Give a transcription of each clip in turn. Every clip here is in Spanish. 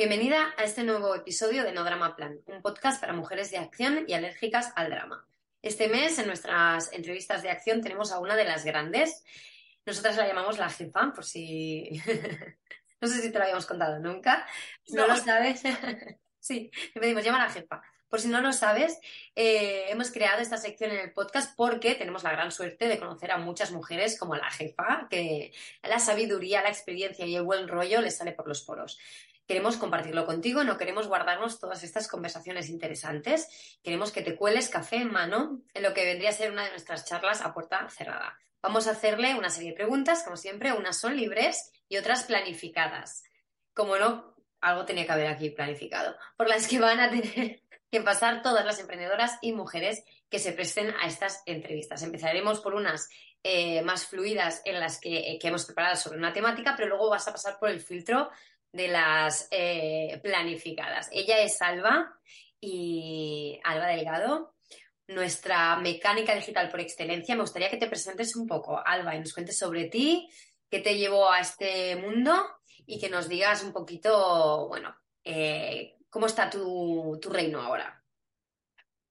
Bienvenida a este nuevo episodio de No Drama Plan, un podcast para mujeres de acción y alérgicas al drama. Este mes en nuestras entrevistas de acción tenemos a una de las grandes. Nosotras la llamamos la jefa, por si... no sé si te lo habíamos contado nunca. no, lo sabes. sí, le pedimos, llama a la jefa. Por si no lo sabes, eh, hemos creado esta sección en el podcast porque tenemos la gran suerte de conocer a muchas mujeres como la jefa, que la sabiduría, la experiencia y el buen rollo les sale por los poros. Queremos compartirlo contigo, no queremos guardarnos todas estas conversaciones interesantes. Queremos que te cueles café en mano en lo que vendría a ser una de nuestras charlas a puerta cerrada. Vamos a hacerle una serie de preguntas, como siempre, unas son libres y otras planificadas. Como no, algo tenía que haber aquí planificado, por las que van a tener que pasar todas las emprendedoras y mujeres que se presten a estas entrevistas. Empezaremos por unas eh, más fluidas en las que, que, hemos preparado sobre una temática, pero luego vas a pasar por el filtro de las eh, planificadas. Ella es Alba y Alba Delgado, nuestra mecánica digital por excelencia. Me gustaría que te presentes un poco, Alba, y nos cuentes sobre ti, qué te llevó a este mundo y que nos digas un poquito, bueno, eh, cómo está tu, reino ahora.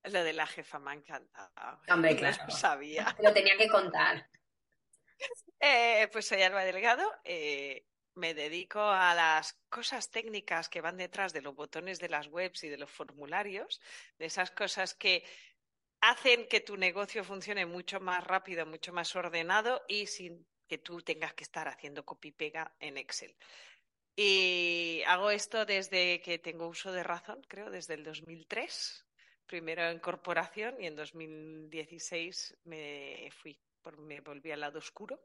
Lo de la jefa me ha encantado. Hombre, claro. No sabía. Lo tenía que contar. Eh, pues soy Alba Delgado, me dedico a las cosas técnicas que van detrás de los botones de las webs y de los formularios, de esas cosas que hacen que tu negocio funcione mucho más rápido, mucho más ordenado y sin que tú tengas que estar haciendo copy-pega en Excel. Y hago esto desde que tengo uso de razón, creo, desde el 2003, primero en corporación y en 2016 me fui, me volví al lado oscuro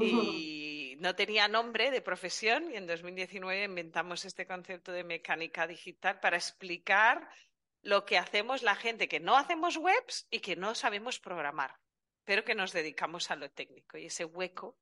y no tenía nombre de profesión y en 2019 inventamos este concepto de mecánica digital para explicar lo que hacemos la gente que no hacemos webs y que no sabemos programar, pero que nos dedicamos a lo técnico. Y ese hueco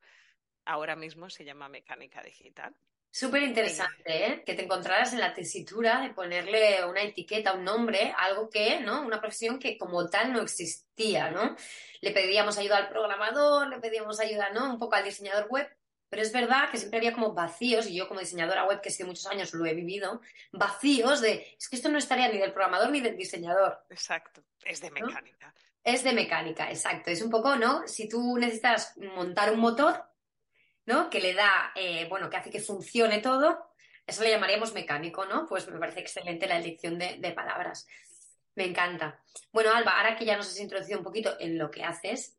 ahora mismo se llama mecánica digital. Súper interesante, ¿eh? Que te encontraras en la tesitura de ponerle una etiqueta, un nombre, algo que, ¿no? Una profesión que como tal no existía, ¿no? Le pedíamos ayuda al programador, le pedíamos ayuda, ¿no? Un poco al diseñador web, pero es verdad que siempre había como vacíos, y yo como diseñadora web, que hace muchos años lo he vivido, vacíos de, es que esto no estaría ni del programador ni del diseñador. Exacto, es de mecánica. Es de mecánica, exacto. Es un poco, ¿no? Si tú necesitas montar un motor, ¿no? Que le da, eh, bueno, que hace que funcione todo, eso le llamaríamos mecánico, ¿no? Pues me parece excelente la elección de, de palabras. Me encanta. Bueno, Alba, ahora que ya nos has introducido un poquito en lo que haces,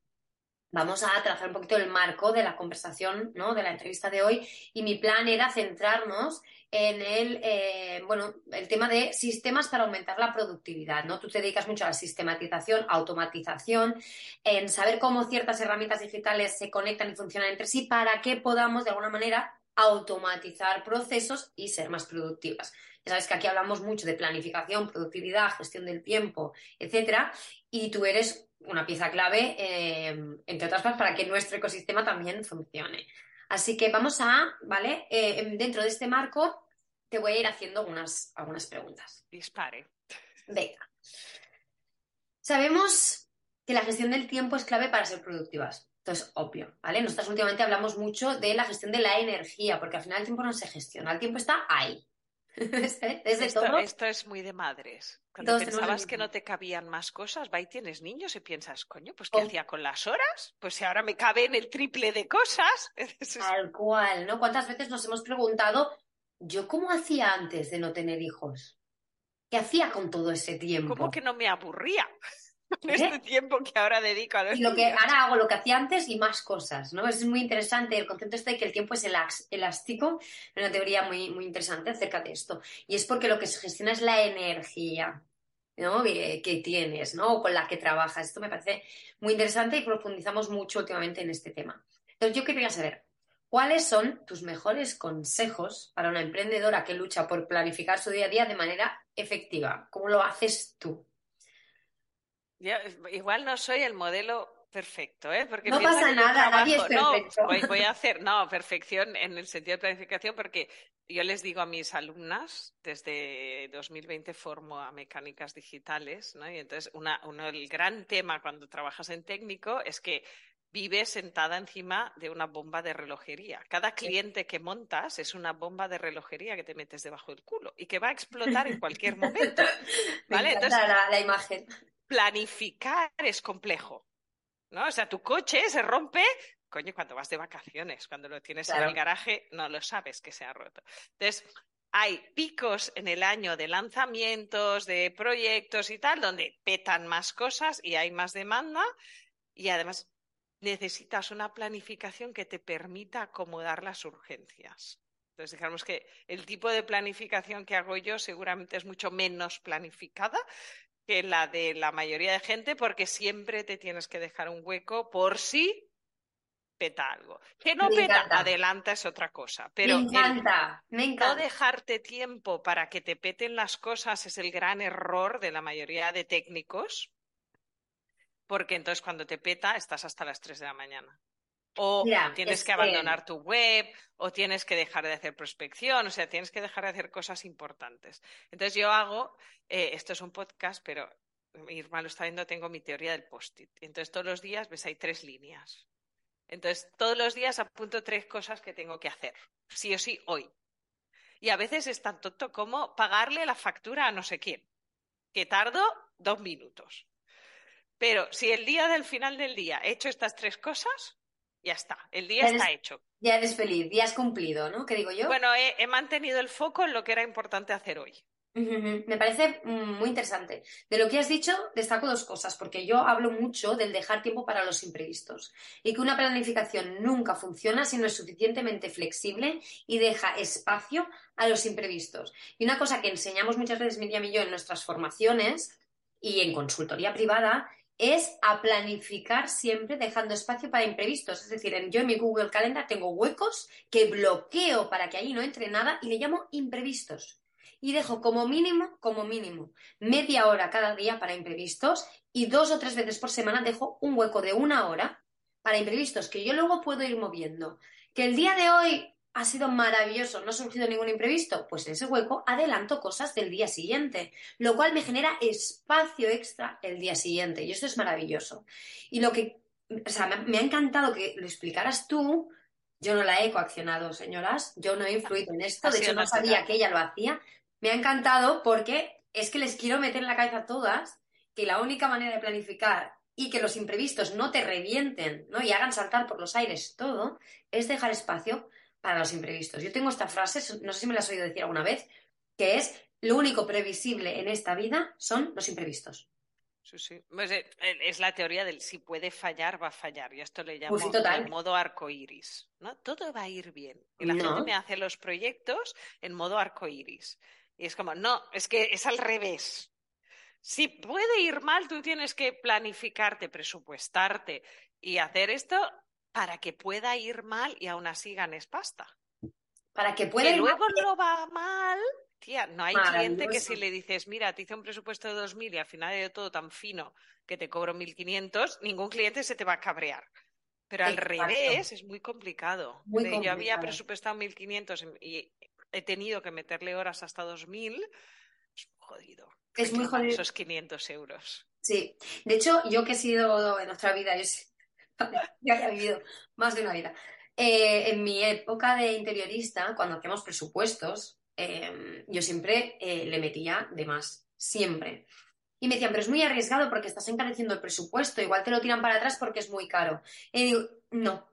vamos a trazar un poquito el marco de la conversación, ¿no? De la entrevista de hoy. Y mi plan era centrarnos en el, eh, bueno, el tema de sistemas para aumentar la productividad, ¿no? Tú te dedicas mucho a la sistematización, automatización, en saber cómo ciertas herramientas digitales se conectan y funcionan entre sí para que podamos, de alguna manera, automatizar procesos y ser más productivas. Ya sabes que aquí hablamos mucho de planificación, productividad, gestión del tiempo, etcétera, y tú eres una pieza clave, eh, entre otras cosas, para que nuestro ecosistema también funcione. Así que vamos a, ¿vale? Eh, dentro de este marco, te voy a ir haciendo unas, algunas preguntas. Dispare. Venga. Sabemos que la gestión del tiempo es clave para ser productivas. Esto es obvio, ¿vale? Nosotros últimamente hablamos mucho de la gestión de la energía, porque al final el tiempo no se gestiona, el tiempo está ahí. Desde esto, todo. esto es muy de madres. Cuando pensabas que no te cabían más cosas, va y tienes niños y piensas, coño, pues ¿qué oh. hacía con las horas? Pues si ahora me caben el triple de cosas. Tal cual, ¿no? ¿Cuántas veces nos hemos preguntado, yo cómo hacía antes de no tener hijos? ¿Qué hacía con todo ese tiempo? ¿Cómo que no me aburría? en este tiempo que ahora dedico a los lo que ahora hago lo que hacía antes y más cosas, ¿no? Es muy interesante el concepto este de que el tiempo es elástico, una teoría muy, muy interesante acerca de esto. Y es porque lo que se gestiona es la energía, ¿no? que tienes, ¿no? O con la que trabajas. Esto me parece muy interesante y profundizamos mucho últimamente en este tema. Entonces, yo quería saber, ¿cuáles son tus mejores consejos para una emprendedora que lucha por planificar su día a día de manera efectiva? ¿Cómo lo haces tú? Igual no soy el modelo perfecto, ¿eh? Porque no pasa nada, nadie es perfecto. No, voy, a hacer, no, perfección en el sentido de planificación, porque yo les digo a mis alumnas, desde 2020 formo a mecánicas digitales, ¿no? Y entonces, una, uno, el gran tema cuando trabajas en técnico es que vives sentada encima de una bomba de relojería. Cada cliente que montas es una bomba de relojería que te metes debajo del culo y que va a explotar en cualquier momento. ¿vale? entonces, la imagen planificar es complejo. ¿No? O sea, tu coche se rompe, coño, cuando vas de vacaciones, cuando lo tienes en el garaje, no lo sabes que se ha roto. Entonces, hay picos en el año de lanzamientos, de proyectos y tal, donde petan más cosas y hay más demanda y además necesitas una planificación que te permita acomodar las urgencias. Entonces, digamos que el tipo de planificación que hago yo seguramente es mucho menos planificada, que la de la mayoría de gente porque siempre te tienes que dejar un hueco por si peta algo. Que no peta, adelanta es otra cosa. Pero me encanta, no dejarte tiempo para que te peten las cosas es el gran error de la mayoría de técnicos, porque entonces cuando te peta estás hasta las 3 de la mañana. O tienes que abandonar tu web, o tienes que dejar de hacer prospección, o sea, tienes que dejar de hacer cosas importantes. Entonces yo hago, eh, esto es un podcast, pero Irma lo está viendo, tengo mi teoría del post-it. Entonces todos los días ves, hay tres líneas. Entonces todos los días apunto tres cosas que tengo que hacer, sí o sí, hoy. Y a veces es tan tonto como pagarle la factura a no sé quién, que tardo dos minutos. Pero si el día del final del día he hecho estas tres cosas, ya está, el día está hecho. Ya eres feliz, ya has cumplido, ¿no? ¿Qué digo yo? Bueno, he, mantenido el foco en lo que era importante hacer hoy. Me parece mm, muy interesante. De lo que has dicho, destaco dos cosas, porque yo hablo mucho del dejar tiempo para los imprevistos y que una planificación nunca funciona si no es suficientemente flexible y deja espacio a los imprevistos. Y una cosa que enseñamos muchas veces Miriam y yo en nuestras formaciones y en consultoría privada es a planificar siempre dejando espacio para imprevistos. Es decir, yo en mi Google Calendar tengo huecos que bloqueo para que allí no entre nada y le llamo imprevistos. Y dejo como mínimo, como mínimo, media hora cada día para imprevistos y dos o tres veces por semana dejo un hueco de una hora para imprevistos que yo luego puedo ir moviendo. Que el día de hoy ha sido maravilloso, no ha surgido ningún imprevisto, pues en ese hueco adelanto cosas del día siguiente, lo cual me genera espacio extra el día siguiente y esto es maravilloso. Y lo que, o sea, me, ha encantado que lo explicaras tú, yo no la he coaccionado, señoras, yo no he influido en esto, de hecho no sabía que ella lo hacía, me ha encantado porque es que les quiero meter en la cabeza a todas que la única manera de planificar y que los imprevistos no te revienten ¿no? y hagan saltar por los aires todo, es dejar espacio para los imprevistos. Yo tengo esta frase, no sé si me la has oído decir alguna vez, que es lo único previsible en esta vida son los imprevistos. Sí, sí. Pues, eh, es la teoría del si puede fallar, va a fallar. Y esto le llamo el modo arcoíris. ¿no? Todo va a ir bien. Y la gente me hace los proyectos en modo arcoíris. Y es como, no, es que es al revés. Si puede ir mal, tú tienes que planificarte, presupuestarte y hacer esto para que pueda ir mal y aún así ganes pasta. Para que pueda que luego no va mal, tía, no hay cliente que si le dices, mira, te hice un presupuesto de 2.000 y al final de todo tan fino que te cobro 1.500, ningún cliente se te va a cabrear. Pero al revés es muy complicado. Yo había presupuestado 1.500 y he tenido que meterle horas hasta 2.000. Es jodido. Es muy jodido. Esos 500 euros. Sí. De hecho, yo que he sido en nuestra vida, ya he vivido más de una vida. Eh, en mi época de interiorista, cuando hacíamos presupuestos, em, yo siempre eh, le metía de más, siempre. Y me decían, pero es muy arriesgado porque estás encareciendo el presupuesto, igual te lo tiran para atrás porque es muy caro. Y digo, no,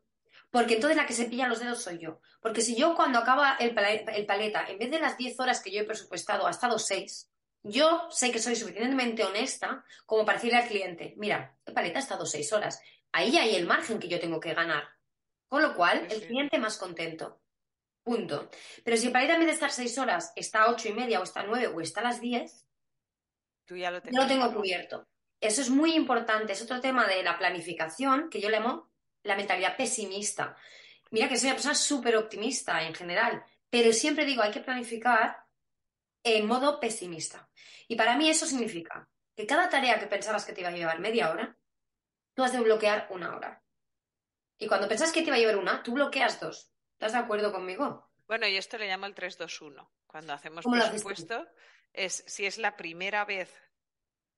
porque entonces la que se pilla los dedos soy yo. Porque si yo cuando acaba el, paleta, en vez de las 10 horas que yo he presupuestado, ha estado 6, yo sé que soy suficientemente honesta como para decirle al cliente, mira, el paleta ha estado 6 horas. Ahí hay el margen que yo tengo que ganar. Con lo cual, el cliente más contento. Punto. Pero si paleta en vez de estar 6 horas está a 8 y media o está a 9 o está a las 10, Tú ya lo, yo lo tengo cubierto. Eso es muy importante. Es otro tema de la planificación que yo le llamo la mentalidad pesimista. Mira que soy una persona súper optimista en general, pero siempre digo, hay que planificar en modo pesimista. Y para mí eso significa que cada tarea que pensabas que te iba a llevar media hora, tú has de bloquear una hora. Y cuando pensás que te iba a llevar una, tú bloqueas dos. ¿Estás de acuerdo conmigo? Bueno, y esto le llamo el 3-2-1. Cuando hacemos presupuesto, es si es la primera vez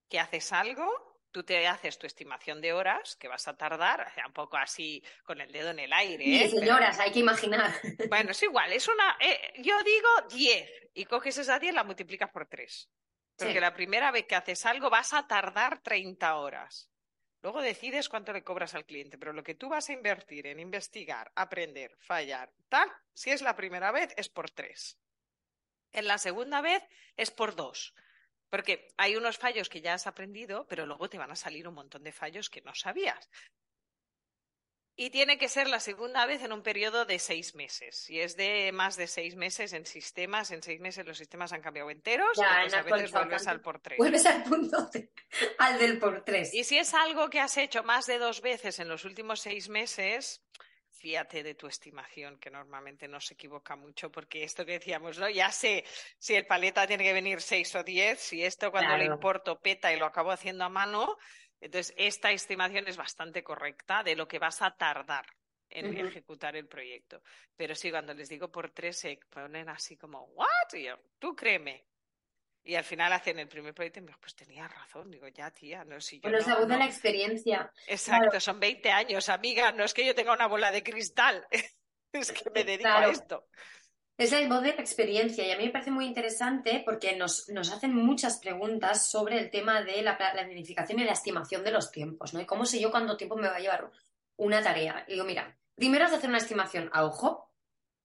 que haces algo, tú te haces tu estimación de horas que vas a tardar, un poco así con el dedo en el aire. ¿eh? Diez horas, hay que imaginar. Bueno, es igual, es una. Eh, yo digo 10 y coges esa 10 la multiplicas por 3. Porque la primera vez que haces algo vas a tardar 30 horas. Luego decides cuánto le cobras al cliente, pero lo que tú vas a invertir en investigar, aprender, fallar, tal, si es la primera vez, es por 3. En la segunda vez es por 2. Porque hay unos fallos que ya has aprendido, pero luego te van a salir un montón de fallos que no sabías. Y tiene que ser la segunda vez en un periodo de seis meses. Si es de más de seis meses en sistemas, en seis meses los sistemas han cambiado enteros, ya, a veces vuelves al por tres. Vuelves al punto, al del por tres. Y si es algo que has hecho más de dos veces en los últimos seis meses, fíate de tu estimación, que normalmente no se equivoca mucho, porque esto que decíamos, ¿no? Ya sé si el paleta tiene que venir seis o diez, si esto cuando le importo peta y lo acabo haciendo a mano, entonces esta estimación es bastante correcta de lo que vas a tardar en ejecutar el proyecto. Pero sí, cuando les digo por tres, se ponen así como, ¿what? tú créeme, y al final hacen el primer proyecto y me pues tenía razón. Digo, ya, tía, no sé yo. Es la voz de la experiencia. Exacto, son 20 años, amiga. No es que yo tenga una bola de cristal, es que me dedico a esto. Es la voz de la experiencia y a mí me parece muy interesante porque nos, nos hacen muchas preguntas sobre el tema de la planificación y la estimación de los tiempos, ¿no? Y cómo sé yo cuánto tiempo me va a llevar una tarea. Y digo, mira, primero es hacer una estimación a ojo,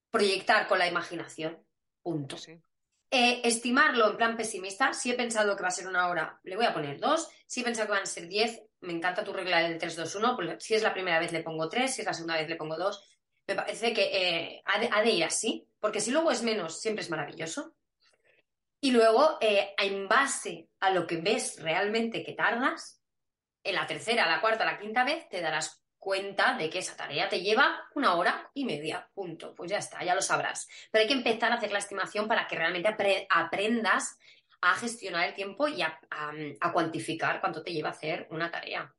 proyectar con la imaginación, punto. Sí. Eh, estimarlo en plan pesimista, si he pensado que va a ser una hora, le voy a poner dos. Si he pensado que van a ser diez, me encanta tu regla del 3-2-1, pues si es la primera vez le pongo tres, si es la segunda vez le pongo dos. Me parece que eh, ha, de, ir así, porque si luego es menos, siempre es maravilloso. Y luego, eh, en base a lo que ves realmente que tardas, en la tercera, la cuarta, la quinta vez, te darás cuenta de que esa tarea te lleva una hora y media, punto. Pues ya está, ya lo sabrás. Pero hay que empezar a hacer la estimación para que realmente aprendas a gestionar el tiempo y a, cuantificar cuánto te lleva hacer una tarea.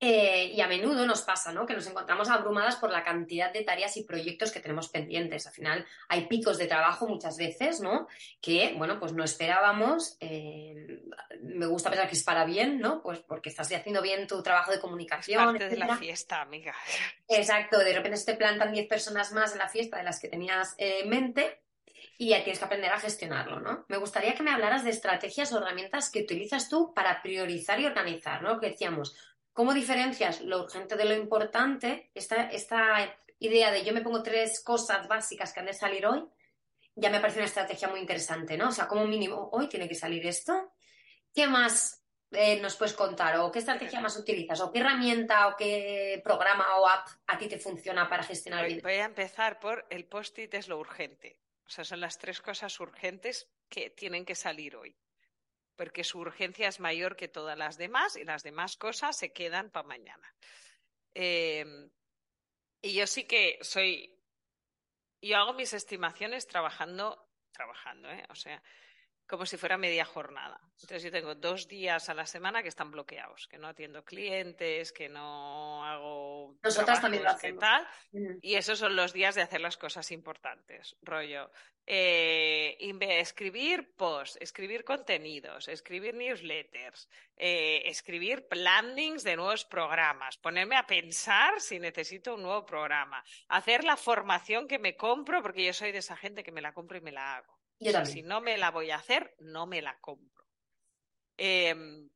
Eh, y a menudo nos pasa, ¿no? Que nos encontramos abrumadas por la cantidad de tareas y proyectos que tenemos pendientes. Al final hay picos de trabajo muchas veces, ¿no? Que, bueno, pues no esperábamos. Eh, me gusta pensar que es para bien, ¿no? Pues porque estás haciendo bien tu trabajo de comunicación. Es parte de la fiesta, amiga. Exacto, de repente se te plantan 10 personas más en la fiesta de las que tenías en mente y ya tienes que aprender a gestionarlo, ¿no? Me gustaría que me hablaras de estrategias o herramientas que utilizas tú para priorizar y organizar, ¿no? Que decíamos, ¿Cómo diferencias lo urgente de lo importante? Esta, esta idea de yo me pongo tres cosas básicas que han de salir hoy, ya me parece una estrategia muy interesante, ¿no? O sea, como mínimo, hoy tiene que salir esto. ¿Qué más eh, nos puedes contar? ¿O qué estrategia más utilizas? ¿O qué herramienta o qué programa o app a ti te funciona para gestionar el Voy a empezar por el post-it es lo urgente. O sea, son las tres cosas urgentes que tienen que salir hoy porque su urgencia es mayor que todas las demás y las demás cosas se quedan para mañana. Em, y yo sí que soy, yo hago mis estimaciones trabajando, trabajando, ¿eh? o sea, como si fuera media jornada. Entonces yo tengo dos días a la semana que están bloqueados, que no atiendo clientes, que no hago... Nosotras también lo hacemos. Tal, y esos son los días de hacer las cosas importantes, rollo. Eh, escribir posts, escribir contenidos, escribir newsletters, eh, escribir plannings de nuevos programas, ponerme a pensar si necesito un nuevo programa, hacer la formación que me compro, porque yo soy de esa gente que me la compro y me la hago. Si no me la voy a hacer, no me la compro. Em,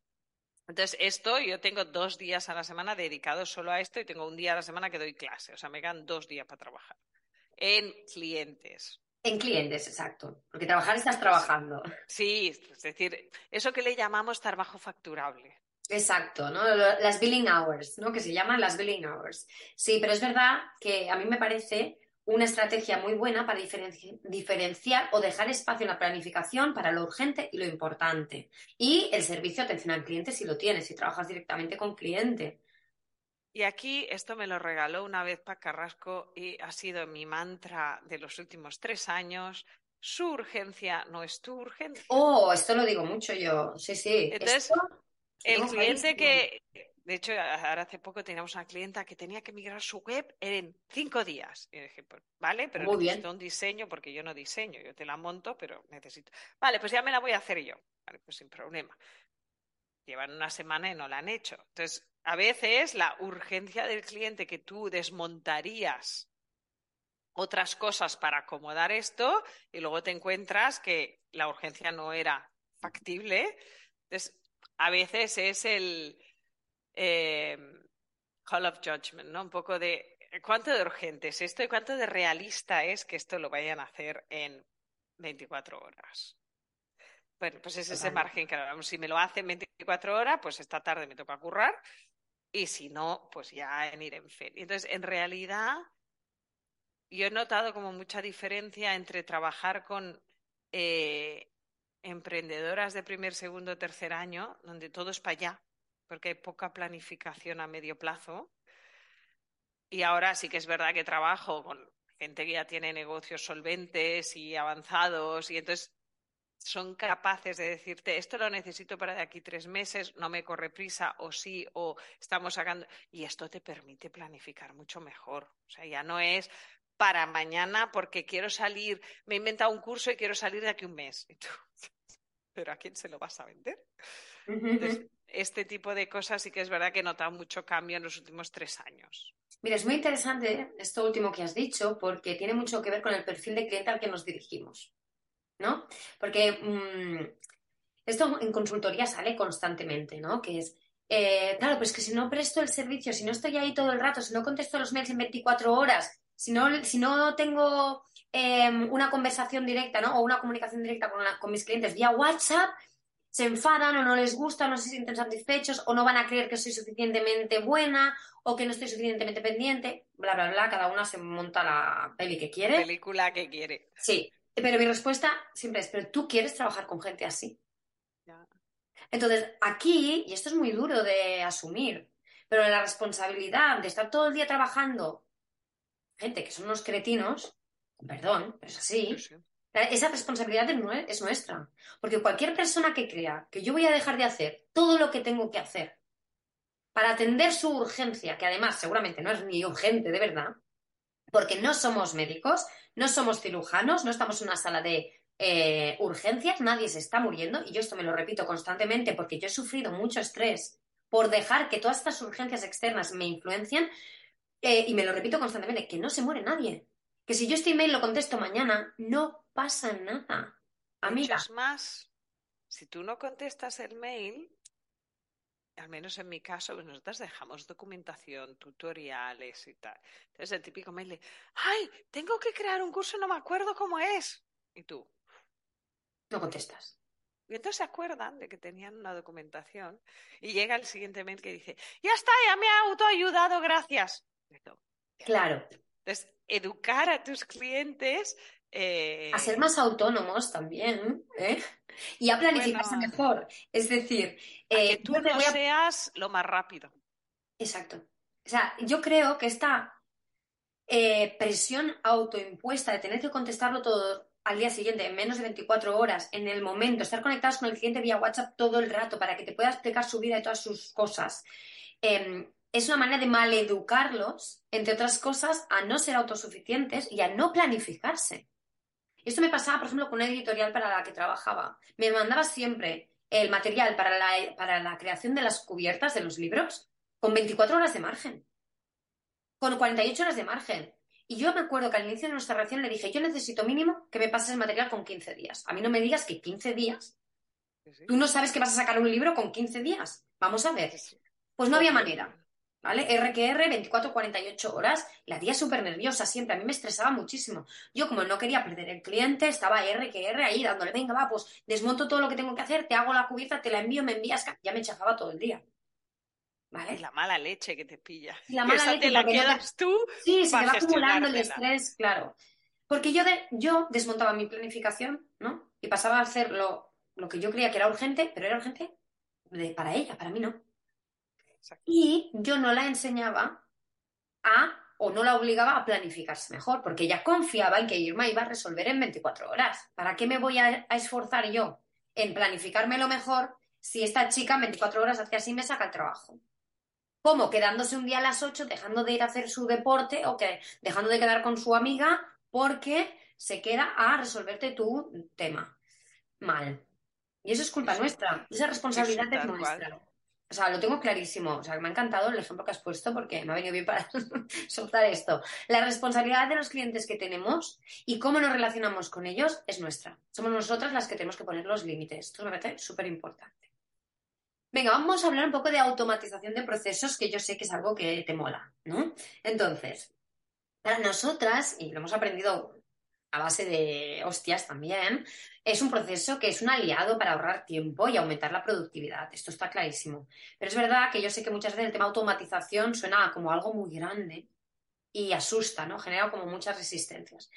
entonces, esto yo tengo dos días a la semana dedicados solo a esto y tengo un día a la semana que doy clase. O sea, me quedan dos días para trabajar. En clientes. En clientes, exacto. Porque trabajar estás trabajando. Sí, es decir, eso que le llamamos trabajo facturable. Exacto, ¿no? Las billing hours, ¿no? Que se llaman las billing hours. Sí, pero es verdad que a mí me parece una estrategia muy buena para diferenciar o dejar espacio en la planificación para lo urgente y lo importante. Y el servicio de atención al cliente si lo tienes, si trabajas directamente con cliente. Y aquí esto me lo regaló una vez Pac Carrasco y ha sido mi mantra de los últimos tres años. Su urgencia no es tu urgencia. Oh, esto lo digo mucho yo. Sí, sí. Entonces, el cliente que, de hecho, ahora hace poco teníamos una clienta que tenía que migrar su web en cinco días. Y dije, pues, vale, pero necesito un diseño porque yo no diseño, yo te la monto, pero necesito. Vale, pues ya me la voy a hacer yo. Vale, pues sin problema. Llevan una semana y no la han hecho. Entonces, a veces la urgencia del cliente que tú desmontarías otras cosas para acomodar esto y luego te encuentras que la urgencia no era factible. Entonces, a veces es el, eh, Hall of Judgment, ¿no? Un poco de cuánto de urgente es esto y cuánto de realista es que esto lo vayan a hacer en 24 horas. Bueno, pues es ese margen que hablamos. Si me lo hace en 24 horas, pues esta tarde me toca currar. Y si no, pues ya en ir en feria. Entonces, en realidad, yo he notado como mucha diferencia entre trabajar con eh, emprendedoras de primer, segundo, tercer año, donde todo es para allá porque hay poca planificación a medio plazo. Y ahora sí que es verdad que trabajo con gente que ya tiene negocios solventes y avanzados y entonces son capaces de decirte esto lo necesito para de aquí tres meses, no me corre prisa o sí o estamos sacando y esto te permite planificar mucho mejor. O sea, ya no es para mañana porque quiero salir, me he inventado un curso y quiero salir de aquí un mes. Pero ¿a quién se lo vas a vender? Este tipo de cosas sí que es verdad que he notado mucho cambio en los últimos tres años. Mira, es muy interesante esto último que has dicho porque tiene mucho que ver con el perfil de cliente al que nos dirigimos, ¿no? Porque mm, esto en consultoría sale constantemente, ¿no? Que es, eh, claro, pues que si no presto el servicio, si no estoy ahí todo el rato, si no contesto los mails en 24 horas, si no, si no tengo em, una conversación directa, ¿no? O una comunicación directa con mis clientes vía WhatsApp, se enfadan o no les gusta, no se sienten satisfechos o no van a creer que soy suficientemente buena o que no estoy suficientemente pendiente, bla, bla, bla, cada una se monta la peli que quiere. La película que quiere. Sí, pero mi respuesta siempre es, pero tú quieres trabajar con gente así. Entonces, aquí, y esto es muy duro de asumir, pero la responsabilidad de estar todo el día trabajando, gente que son unos cretinos, perdón, pero es así, esa responsabilidad es nuestra. Porque cualquier persona que crea que yo voy a dejar de hacer todo lo que tengo que hacer para atender su urgencia, que además seguramente no es ni urgente de verdad, porque no somos médicos, no somos cirujanos, no estamos en una sala de eh, urgencias, nadie se está muriendo, y yo esto me lo repito constantemente porque yo he sufrido mucho estrés por dejar que todas estas urgencias externas me influencien, eh, y me lo repito constantemente, que no se muere nadie. Que si yo este email lo contesto mañana, no pasa nada. Amiga. Es más, si tú no contestas el mail, al menos en mi caso, pues nosotros dejamos documentación, tutoriales y tal. Entonces el típico mail de, ay, tengo que crear un curso, no me acuerdo cómo es. Y tú. No contestas. Y entonces se acuerdan de que tenían una documentación y llega el siguiente mail que dice, ya está, ya me ha autoayudado, gracias. Claro. Entonces, educar a tus clientes. Eh, a ser más autónomos también, ¿eh? Y a planificarse mejor. Es decir, que eh, tú no seas lo más rápido. Exacto. O sea, yo creo que esta presión autoimpuesta de tener que contestarlo todo al día siguiente, en menos de 24 horas, en el momento, estar conectados con el cliente vía WhatsApp todo el rato para que te pueda explicar su vida y todas sus cosas. Em, es una manera de maleducarlos, entre otras cosas, a no ser autosuficientes y a no planificarse. Esto me pasaba, por ejemplo, con una editorial para la que trabajaba. Me mandaba siempre el material para la, para la creación de las cubiertas de los libros con 24 horas de margen, con 48 horas de margen. Y yo me acuerdo que al inicio de nuestra relación le dije, yo necesito mínimo que me pases el material con 15 días. A mí no me digas que 15 días. Tú no sabes que vas a sacar un libro con 15 días. Vamos a ver. Pues no había manera. ¿Vale? RQR, 24, 48 horas. La tía súper nerviosa siempre. A mí me estresaba muchísimo. Yo, como no quería perder el cliente, estaba RQR ahí dándole, venga, va, pues desmonto todo lo que tengo que hacer, te hago la cubierta, te la envío, me envías. Ya me chafaba todo el día. ¿Vale? la mala leche que te pilla. la mala leche te la quedas tú. Sí, se te va acumulando el estrés, claro. Porque yo, de, yo desmontaba mi planificación, ¿no? Y pasaba a hacer lo, que yo creía que era urgente, pero era urgente para ella, para mí no. Y yo no la enseñaba a, o no la obligaba a planificarse mejor, porque ella confiaba en que Irma iba a resolver en 24 horas. ¿Para qué me voy a, esforzar yo en planificarme lo mejor si esta chica en 24 horas hace así me saca el trabajo? ¿Cómo? Quedándose un día a las 8, dejando de ir a hacer su deporte o que dejando de quedar con su amiga porque se queda a resolverte tu tema. Mal. Y eso es culpa nuestra. Esa responsabilidad es nuestra. O sea, lo tengo clarísimo. O sea, me ha encantado el ejemplo que has puesto porque me ha venido bien para soltar esto. La responsabilidad de los clientes que tenemos y cómo nos relacionamos con ellos es nuestra. Somos nosotras las que tenemos que poner los límites. Esto me parece súper importante. Venga, vamos a hablar un poco de automatización de procesos, que yo sé que es algo que te mola, ¿no? Entonces, para nosotras, y lo hemos aprendido a base de hostias también, es un proceso que es un aliado para ahorrar tiempo y aumentar la productividad. Esto está clarísimo. Pero es verdad que yo sé que muchas veces el tema automatización suena como algo muy grande y asusta, ¿no? Genera como muchas resistencias.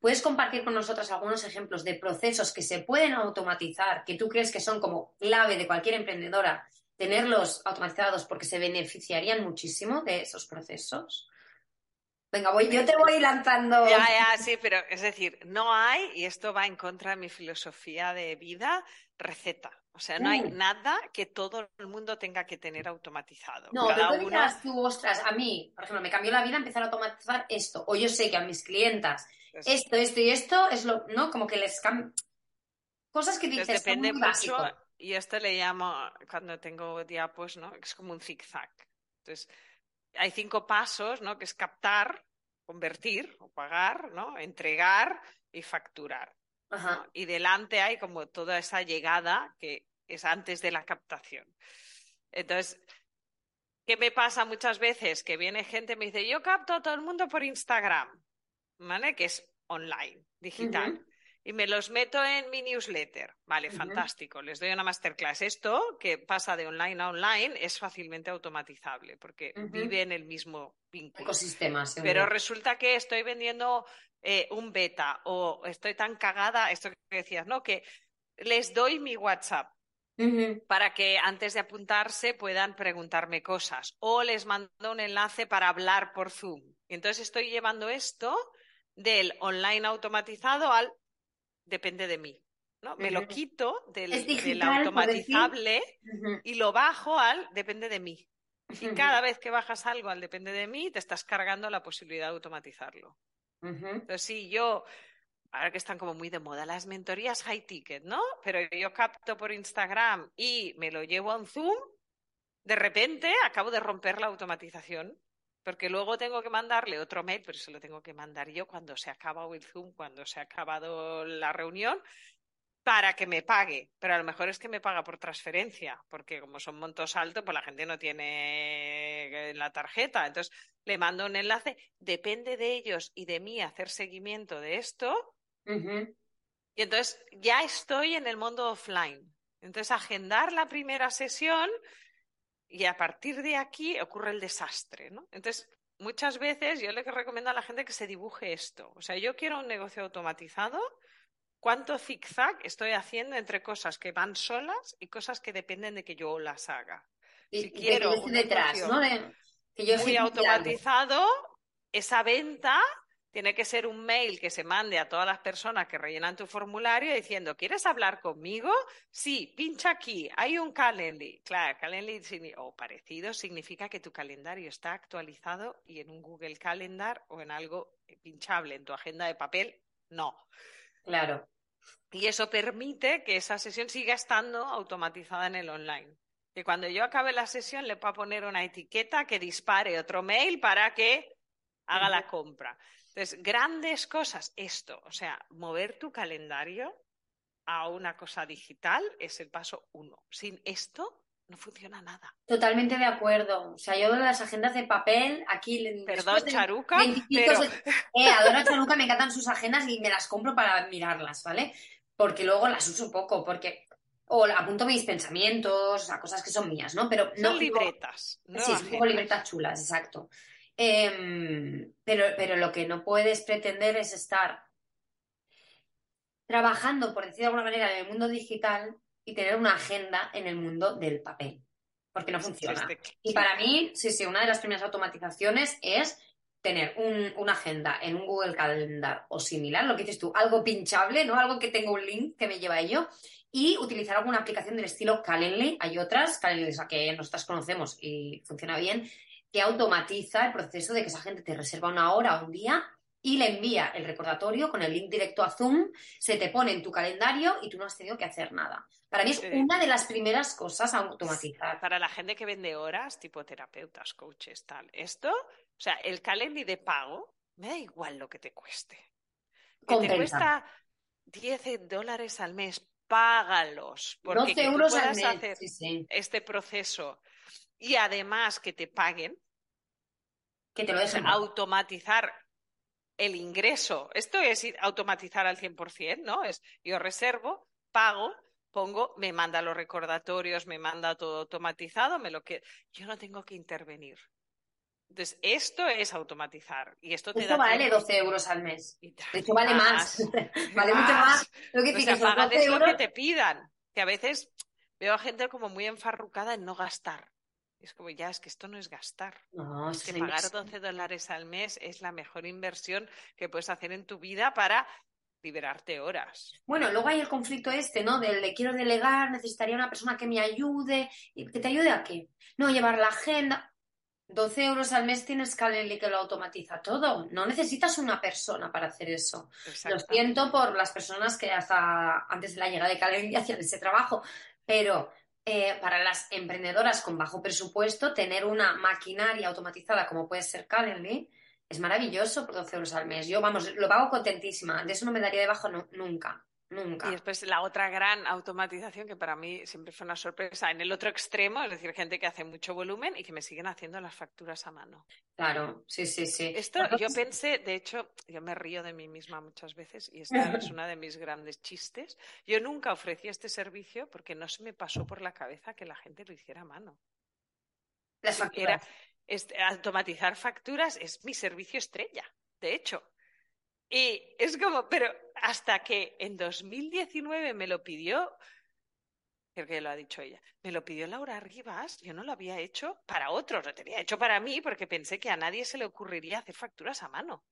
¿Puedes compartir con nosotros algunos ejemplos de procesos que se pueden automatizar, que tú crees que son como clave de cualquier emprendedora, tenerlos automatizados porque se beneficiarían muchísimo de esos procesos? Venga, voy, yo te voy lanzando. Ya, ya, sí, pero es decir, no hay, y esto va en contra de mi filosofía de vida, receta. O sea, no hay mm. nada que todo el mundo tenga que tener automatizado. No, pero tú uno... tú, ostras, a mí, por ejemplo, me cambió la vida empezar a automatizar esto. O yo sé que a mis clientas esto, esto y esto es lo, ¿no? Como que les cambia. Cosas que dices. depende mucho, y esto le llamo, cuando tengo diapos, ¿no? Es como un zigzag. Entonces, hay cinco pasos, ¿no? Que es captar, convertir o pagar, ¿no? Entregar y facturar. Y delante hay como toda esa llegada que es antes de la captación. Entonces, ¿qué me pasa muchas veces? Que viene gente y me dice, yo capto a todo el mundo por Instagram, ¿vale? Que es online, digital y me los meto en mi newsletter. Vale, fantástico. Les doy una masterclass. Esto que pasa de online a online es fácilmente automatizable porque vive en el mismo vínculo. Ecosistema. Pero resulta que estoy vendiendo eh, un beta o estoy tan cagada, esto que decías, ¿no? Que les doy mi WhatsApp. para que antes de apuntarse puedan preguntarme cosas o les mando un enlace para hablar por Zoom. Y entonces estoy llevando esto del online automatizado al depende de mí. ¿no? Me lo quito del, automatizable y lo bajo al depende de mí. Y cada vez que bajas algo al depende de mí, te estás cargando la posibilidad de automatizarlo. Entonces, sí, yo, ahora que están como muy de moda las mentorías high ticket, ¿no? Pero yo capto por Instagram y me lo llevo a un Zoom, de repente acabo de romper la automatización porque luego tengo que mandarle otro mail, pero se lo tengo que mandar yo cuando se acaba el Zoom, cuando se ha acabado la reunión, para que me pague. Pero a lo mejor es que me paga por transferencia, porque como son montos altos, pues la gente no tiene la tarjeta. Entonces le mando un enlace. Depende de ellos y de mí hacer seguimiento de esto. Y entonces ya estoy en el mundo offline. Entonces, agendar la primera sesión y a partir de aquí ocurre el desastre, ¿no? Entonces, muchas veces yo le recomiendo a la gente que se dibuje esto. O sea, yo quiero un negocio automatizado. ¿Cuánto zigzag estoy haciendo entre cosas que van solas y cosas que dependen de que yo las haga? si quiero un detrás, ¿no? muy automatizado, esa venta tiene que ser un mail que se mande a todas las personas que rellenan tu formulario diciendo, ¿quieres hablar conmigo? Sí, pincha aquí, hay un Calendly. Claro, Calendly o parecido significa que tu calendario está actualizado y en un Google Calendar o en algo pinchable en tu agenda de papel, no. Claro. Y eso permite que esa sesión siga estando automatizada en el online. Que cuando yo acabe la sesión le pueda poner una etiqueta que dispare otro mail para que haga la compra. Entonces, grandes cosas, esto, o sea, mover tu calendario a una cosa digital es el paso uno. Sin esto no funciona nada. Totalmente de acuerdo. O sea, yo de las agendas de papel, aquí... Perdón, Charuca, pero... Eh, adoro Charuca, me encantan sus agendas y me las compro para mirarlas, ¿vale? Porque luego las uso poco, porque... O apunto mis pensamientos, o sea, cosas que son mías, ¿no? Pero no... Son libretas. sí, son libretas chulas, exacto. Em, pero, pero lo que no puedes pretender es estar trabajando, por decir de alguna manera, en el mundo digital y tener una agenda en el mundo del papel, porque no funciona. Y para mí, sí, sí, una de las primeras automatizaciones es tener una agenda en un Google Calendar o similar, lo que dices tú, algo pinchable, ¿no? Algo que tenga un link que me lleva a ello y utilizar alguna aplicación del estilo Calendly. Hay otras, Calendly, que nosotras conocemos y funciona bien, que automatiza el proceso de que esa gente te reserva una hora o un día y le envía el recordatorio con el link directo a Zoom, se te pone en tu calendario y tú no has tenido que hacer nada. Para mí es una de las primeras cosas a automatizar. Para la gente que vende horas, tipo terapeutas, coaches, tal. Esto, o sea, el calendario de pago, me da igual lo que te cueste. Que te cuesta 10 dólares al mes, págalos. Porque 12 euros al mes. hacer este proceso y además que te paguen. Que te lo dejen. Automatizar el ingreso. Esto es automatizar al 100%, ¿no? Es yo reservo, pago, pongo, me manda los recordatorios, me manda todo automatizado, me lo que yo no tengo que intervenir. Entonces, esto es automatizar. Y esto te esto vale 12 euros al mes. De hecho, vale más. vale mucho más. Lo que, lo que te pidan. Que a veces veo a gente como muy enfarrucada en no gastar. Es como, ya, es que esto no es gastar. No, es que pagar 12 dólares al mes es la mejor inversión que puedes hacer en tu vida para liberarte horas. Bueno, luego hay el conflicto este, ¿no? Del de quiero delegar, necesitaría una persona que me ayude. ¿Que te ayude a qué? No, llevar la agenda. 12 euros al mes tienes Calendly que lo automatiza todo. No necesitas una persona para hacer eso. Lo siento por las personas que hasta antes de la llegada de Calendly hacían ese trabajo, pero eh, para las emprendedoras con bajo presupuesto, tener una maquinaria automatizada como puede ser Calendly es maravilloso por 12 euros al mes. Yo, vamos, lo pago contentísima. De eso no me daría de bajo nunca. Nunca. Y después la otra gran automatización que para mí siempre fue una sorpresa en el otro extremo, es decir, gente que hace mucho volumen y que me siguen haciendo las facturas a mano. Claro, sí, sí, sí. Esto yo pensé, de hecho, yo me río de mí misma muchas veces y esta es una de mis grandes chistes. Yo nunca ofrecí este servicio porque no se me pasó por la cabeza que la gente lo hiciera a mano. Las facturas. automatizar facturas es mi servicio estrella, de hecho. Y es como, pero hasta que en 2019 me lo pidió, creo que lo ha dicho ella, me lo pidió Laura Arribas, yo no lo había hecho para otros, lo tenía hecho para mí porque pensé que a nadie se le ocurriría hacer facturas a mano.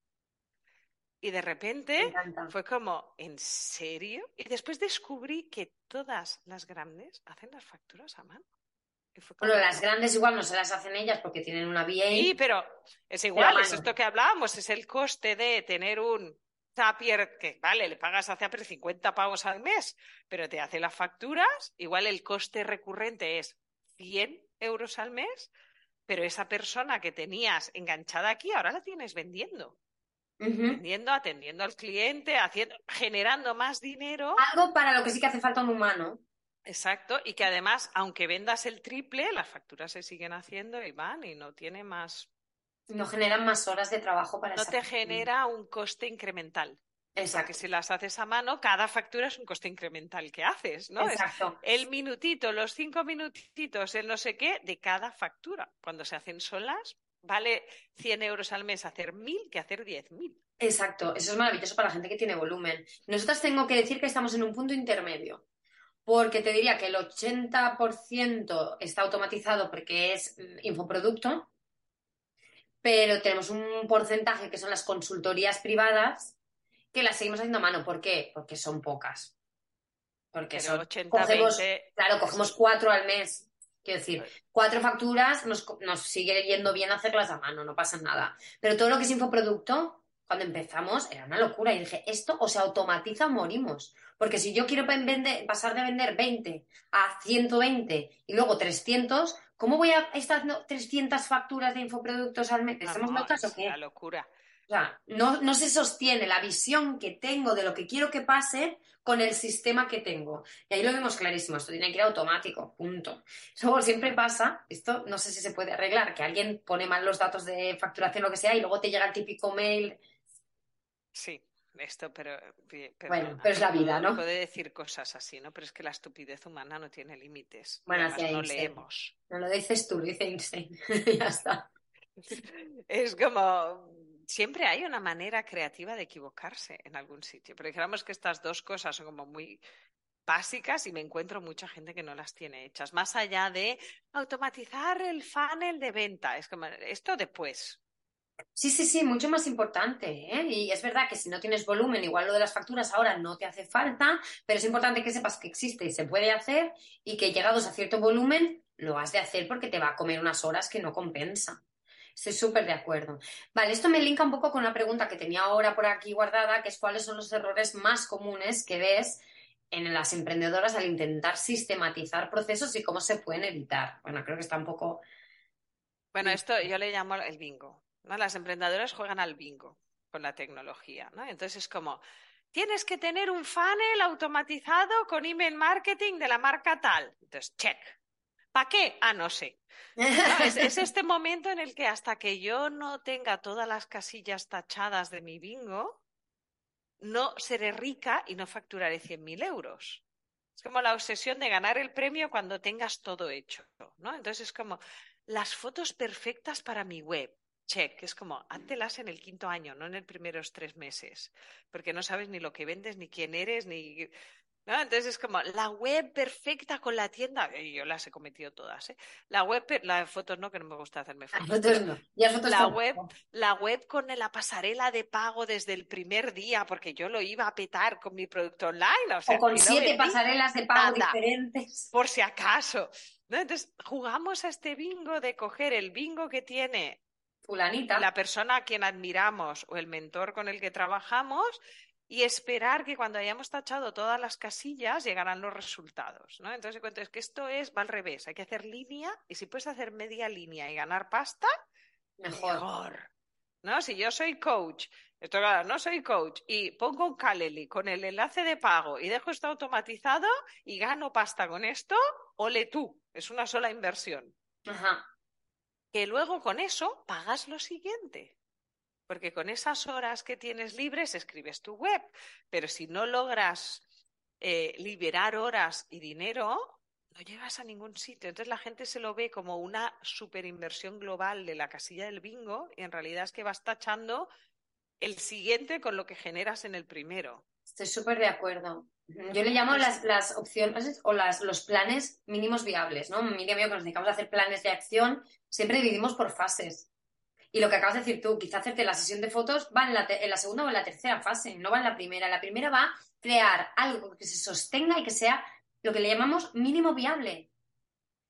Y de repente fue como, ¿en serio? Y después descubrí que todas las grandes hacen las facturas a mano. Bueno, las grandes igual no se las hacen ellas porque tienen una VA. Sí, pero es igual, es esto que hablábamos, es el coste de tener un Zapier que, vale, le pagas a Zapier 50 pavos al mes, pero te hace las facturas, igual el coste recurrente es 100 euros al mes, pero esa persona que tenías enganchada aquí ahora la tienes vendiendo. Vendiendo, atendiendo al cliente, haciendo, generando más dinero. Algo para lo que sí que hace falta un humano. Exacto, y que además, aunque vendas el triple, las facturas se siguen haciendo y van y no tiene más. No generan más horas de trabajo para No te genera un coste incremental. Exacto. Porque si las haces a mano, cada factura es un coste incremental que haces, ¿no? Exacto. el minutito, los cinco minutitos, el no sé qué, de cada factura. Cuando se hacen solas, vale 100 euros al mes hacer mil que hacer 10.000. Exacto, eso es maravilloso para la gente que tiene volumen. Nosotras tengo que decir que estamos en un punto intermedio porque te diría que el 80% está automatizado porque es mm, infoproducto, pero tenemos un porcentaje que son las consultorías privadas que las seguimos haciendo a mano. ¿Por qué? Porque son pocas. Porque Pero son, 80, cogemos, 20, claro, cogemos cuatro al mes. Quiero decir, cuatro facturas nos, nos sigue yendo bien hacerlas a mano, no pasa nada. Pero todo lo que es infoproducto, cuando empezamos, era una locura. Y dije, esto o se automatiza o morimos. Porque si yo quiero vender- pasar de vender 20 a 120 y luego 300, ¿cómo voy a estar haciendo 300 facturas de infoproductos al mes? ¿Estamos Vamos, locas o qué? una locura. O sea, no, no se sostiene la visión que tengo de lo que quiero que pase con el sistema que tengo. Y ahí lo vemos clarísimo, esto tiene que ir automático, punto. Luego siempre pasa, esto no sé si se puede arreglar, que alguien pone mal los datos de facturación, lo que sea, y luego te llega el típico mail. Sí, esto, pero, pero Bueno, pero es la vida, ¿no? Puede decir cosas así, ¿no? Pero es que la estupidez humana no tiene límites. Bueno, hacia no Einstein. leemos. No lo dices tú, lo dice Einstein. ya está. Es como siempre hay una manera creativa de equivocarse en algún sitio. Pero dijéramos que estas dos cosas son como muy básicas y me encuentro mucha gente que no las tiene hechas. Más allá de automatizar el funnel de venta. Es como esto después. Sí, sí, sí, mucho más importante, ¿eh? Y es verdad que si no tienes volumen, igual lo de las facturas ahora no te hace falta, pero es importante que sepas que existe y se puede hacer y que llegados a cierto volumen lo has de hacer porque te va a comer unas horas que no compensa. Estoy súper de acuerdo. Vale, esto me linka un poco con una pregunta que tenía ahora por aquí guardada, que es cuáles son los errores más comunes que ves en las emprendedoras al intentar sistematizar procesos y cómo se pueden evitar. Bueno, creo que está un poco... Bueno, esto yo le llamo el bingo. ¿No? Las emprendedoras juegan al bingo con la tecnología, ¿no? Entonces es como, tienes que tener un funnel automatizado con email marketing de la marca tal. Entonces, check. ¿Para qué? Ah, no sé. ¿no? Es, es este momento en el que hasta que yo no tenga todas las casillas tachadas de mi bingo, no seré rica y no facturaré 100.000 euros. Es como la obsesión de ganar el premio cuando tengas todo hecho, ¿no? Entonces es como las fotos perfectas para mi web. Check, es como, háztelas en el quinto año, no en el primeros tres meses, porque no sabes ni lo que vendes, ni quién eres, ni... ¿no? Entonces es como la web perfecta con la tienda, y yo las he cometido todas, ¿eh? La web, las fotos no, que no me gusta hacerme Las fotos. fotos pero no. Ya fotos la tampoco. web, la web con la pasarela de pago desde el primer día, porque yo lo iba a petar con mi producto online, o sea, O con no siete pasarelas de pago nada. diferentes. por si acaso. ¿no? Entonces, jugamos a este bingo de coger el bingo que tiene Fulanita. la persona a quien admiramos o el mentor con el que trabajamos y esperar que cuando hayamos tachado todas las casillas llegarán los resultados, ¿no? Entonces, cuento es que esto es, va al revés, hay que hacer línea y si puedes hacer media línea y ganar pasta, Mejor. mejor. ¿No? Si yo soy coach, esto claro, no soy coach, y pongo un Calendly con el enlace de pago y dejo esto automatizado y gano pasta con esto, ole tú, es una sola inversión. Ajá. Que luego con eso pagas lo siguiente. Porque con esas horas que tienes libres escribes tu web, pero si no logras eh, liberar horas y dinero, no llegas a ningún sitio. Entonces la gente se lo ve como una superinversión global de la casilla del bingo y en realidad es que vas tachando el siguiente con lo que generas en el primero. Estoy súper de acuerdo. Yo le llamo las, las opciones o las, los planes mínimos viables, ¿no? Miriam y yo que nos dedicamos a hacer planes de acción, siempre dividimos por fases. Y lo que acabas de decir tú, quizá hacerte la sesión de fotos va en la, en la segunda o en la tercera fase, no va en la primera. La primera va a crear algo que se sostenga y que sea lo que le llamamos mínimo viable.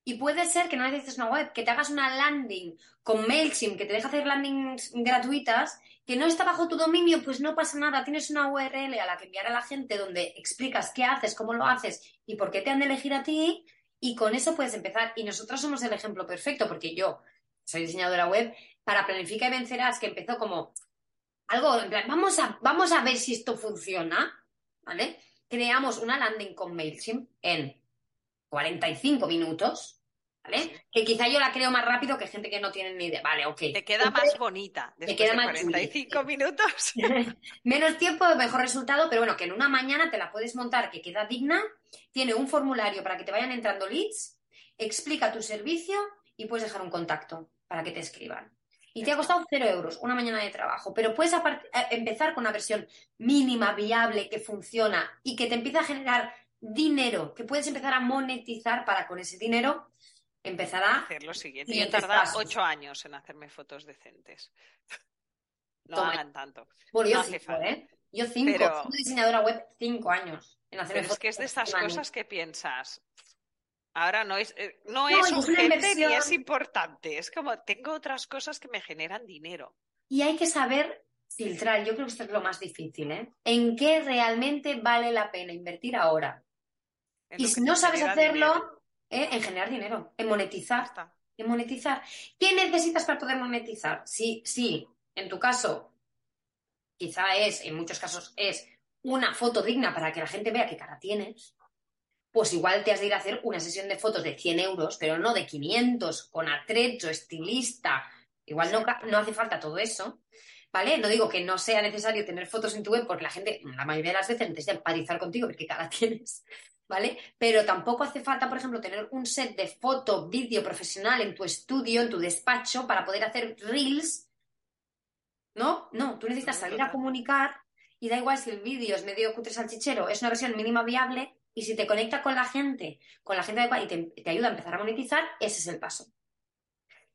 Y puede ser que no necesites una web, que te hagas una landing con MailChimp, que te deja hacer landings gratuitas, que no está bajo tu dominio, pues no pasa nada. Tienes una URL a la que enviar a la gente donde explicas qué haces, cómo lo haces y por qué te han de elegir a ti. Y con eso puedes empezar. Y nosotros somos el ejemplo perfecto, porque yo soy diseñadora web para Planifica y Vencerás, que empezó como algo en plan, vamos a, vamos a ver si esto funciona, ¿vale? Creamos una landing con MailChimp en 45 minutos, ¿vale? Que quizá yo la creo más rápido que gente que no tiene ni idea. Vale, ok. Te queda más bonita Te queda de más 45 chuli. minutos. Menos tiempo, mejor resultado, pero bueno, que en una mañana te la puedes montar que queda digna, tiene un formulario para que te vayan entrando leads, explica tu servicio y puedes dejar un contacto para que te escriban. Y te ha costado cero euros, una mañana de trabajo, pero puedes eh, empezar con una versión mínima, viable, que funciona y que te empieza a generar dinero, que puedes empezar a monetizar para con ese dinero empezará Hacer lo siguiente. Yo pasos. ocho años en hacerme fotos decentes. No Toma. hagan tanto. Bueno, yo No cinco, falta. ¿eh? Yo cinco, Pero- siendo diseñadora web, cinco años en hacerme Pero es que es de fotos estas cosas que piensas. Ahora no es, eh, no No, es urgente ni inversión. es importante. Es como tengo otras cosas que me generan dinero. Y hay que saber filtrar, yo creo que esto es lo más difícil, ¿eh? En qué realmente vale la pena invertir ahora. en Y si no sabes hacerlo, dinero. ¿Eh? en generar dinero, en monetizar, está. en monetizar. ¿Qué necesitas para poder monetizar? Si, si en tu caso, quizá es, en muchos casos es una foto digna para que la gente vea qué cara tienes, pues igual te has de ir a hacer una sesión de fotos de 100 euros, pero no de 500, con atrecho, estilista. Igual no, no hace falta todo eso, ¿vale? No digo que no sea necesario tener fotos en tu web porque la gente, la mayoría de las veces, necesita empatizar contigo, ver qué cara tienes, ¿vale? Pero tampoco hace falta, por ejemplo, tener un set de foto, vídeo profesional en tu estudio, en tu despacho, para poder hacer reels, ¿no? No, tú necesitas salir a comunicar y da igual si el vídeo es medio cutre salchichero, es una versión mínima viable y si te conecta con la gente, con la gente adecuada y te, te ayuda a empezar a monetizar, ese es el paso.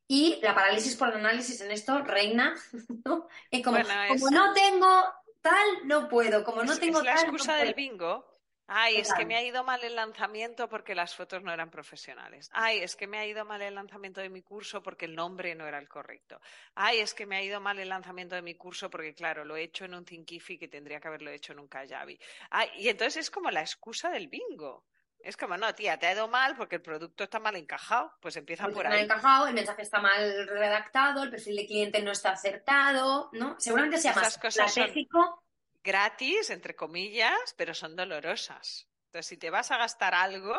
Y la parálisis por el análisis en esto reina, ¿no? Es como, Bueno, es- como no tengo tal, no puedo, como no Es- tengo es la tal, no del puedo. bingo. Ay, es que me ha ido mal el lanzamiento porque las fotos no eran profesionales. Ay, es que me ha ido mal el lanzamiento de mi curso porque el nombre no era el correcto. Ay, es que me ha ido mal el lanzamiento de mi curso porque, claro, lo he hecho en un Thinkific que tendría que haberlo hecho en un Kajabi. Ay, y entonces es como la excusa del bingo. Es como, no, tía, te ha ido mal porque el producto está mal encajado. Pues empieza por ahí. encajado, el mensaje está mal redactado, el perfil de cliente no está acertado, ¿no? Seguramente sea más Esas son- estratégico. Gratis, entre comillas, pero son dolorosas. Entonces, si te vas a gastar algo,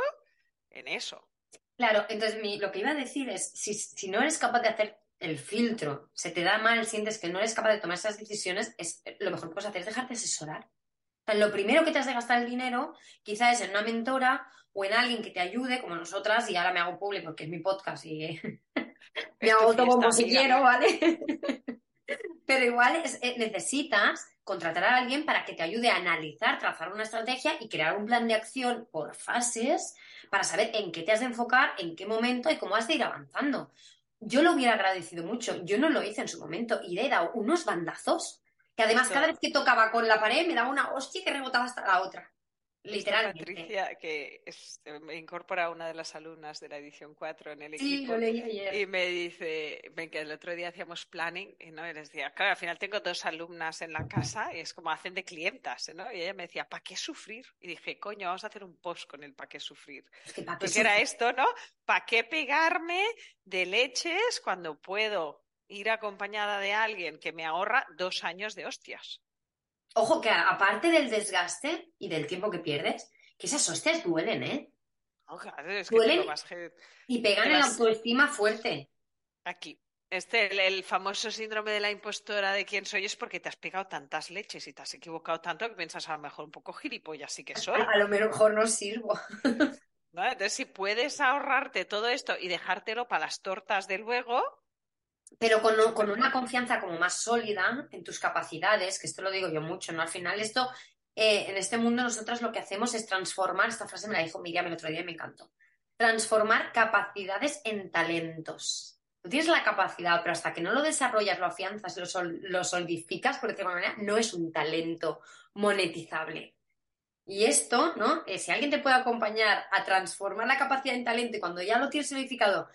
en eso. Claro, entonces mi- lo que iba a decir es, si, si no eres capaz de hacer el filtro, se te da mal, sientes que no eres capaz de tomar esas decisiones, es, lo mejor que puedes hacer es dejarte asesorar. O sea, lo primero que te has de gastar el dinero, quizás es en una mentora o en alguien que te ayude, como nosotras, y ahora me hago público porque es mi podcast y me hago todo como si quiero, ¿vale? Pero igual es- eh, necesitas contratar a alguien para que te ayude a analizar, trazar una estrategia y crear un plan de acción por fases para saber en qué te has de enfocar, en qué momento y cómo has de ir avanzando. Yo lo hubiera agradecido mucho. Yo no lo hice en su momento y le he dado unos bandazos que además cada vez que tocaba con la pared me daba una hostia que rebotaba hasta la otra. Literalmente. Patricia, que es- me incorpora una de las alumnas de la edición 4 en el Sí, equipo. lo leí ayer. Y me dice, ven que el otro día hacíamos planning y no, y les decía, claro, al final tengo dos alumnas en la casa y es como hacen de clientas, ¿no? Y ella me decía, ¿para qué sufrir? Y dije, coño, vamos a hacer un post con el ¿para qué sufrir? Es que ¿para qué Porque era esto, ¿no? ¿Para qué pegarme de leches cuando puedo ir acompañada de alguien que me ahorra dos años de hostias? Ojo que aparte del desgaste y del tiempo que pierdes, que esas hostias duelen, ¿eh? Oh, claro, es que Duelen y pegan en la autoestima fuerte. aquí. Este, el, el famoso síndrome de la impostora de quién soy es porque te has pegado tantas leches y te has equivocado tanto que piensas a lo mejor un poco gilipollas sí que soy. A lo mejor no sirvo. ¿no? Entonces, si puedes ahorrarte todo esto y dejártelo para las tortas de luego, Pero con, con una confianza como más sólida en tus capacidades, que esto lo digo yo mucho, ¿no? Al final esto, eh, en este mundo nosotros lo que hacemos es transformar, esta frase me la dijo Miriam el otro día y me encantó, transformar capacidades en talentos. Tú tienes la capacidad, pero hasta que no lo desarrollas, lo afianzas, lo, lo solidificas, por decirlo de alguna manera, no es un talento monetizable. Y esto, ¿no? Eh, si alguien te puede acompañar a transformar la capacidad en talento y cuando ya lo tienes solidificado,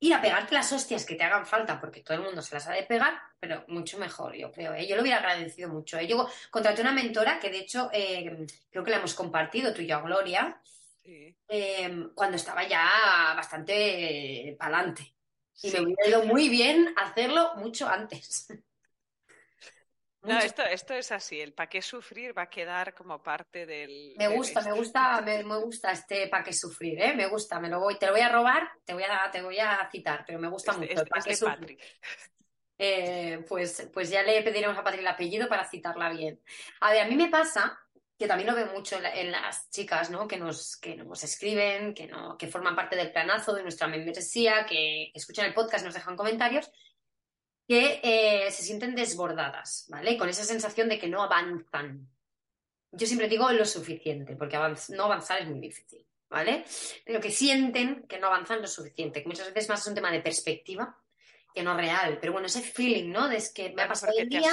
ir a pegarte las hostias que te hagan falta, porque todo el mundo se las ha de pegar, pero mucho mejor, yo creo. ¿eh? Yo lo hubiera agradecido mucho. ¿eh? Yo contraté una mentora que, de hecho, eh, creo que la hemos compartido tú y yo, Gloria, eh, cuando estaba ya bastante pa'lante. Y Sí. me hubiera ido muy bien hacerlo mucho antes. No, esto, esto es así, el para qué sufrir va a quedar como parte del... Me del gusta, me gusta, me, me gusta este pa' qué sufrir, ¿eh? Me gusta, me lo voy, te lo voy a robar, te voy a, te voy a citar, pero me gusta Este- mucho. este- el este sufrir. Eh, pues, pues ya le pediremos a Patri el apellido para citarla bien. A ver, a mí me pasa, que también lo veo mucho en, la- en las chicas, ¿no? Que nos, que nos escriben, que, no, que forman parte del planazo de nuestra membresía, que, que escuchan el podcast, nos dejan comentarios, que eh, se sienten desbordadas, ¿vale? Con esa sensación de que no avanzan. Yo siempre digo lo suficiente, porque avanz- no avanzar es muy difícil. ¿vale? Pero que sienten que no avanzan lo suficiente, que muchas veces más es un tema de perspectiva que no real. Pero bueno, ese feeling, ¿no? De es que me ha pasado el día.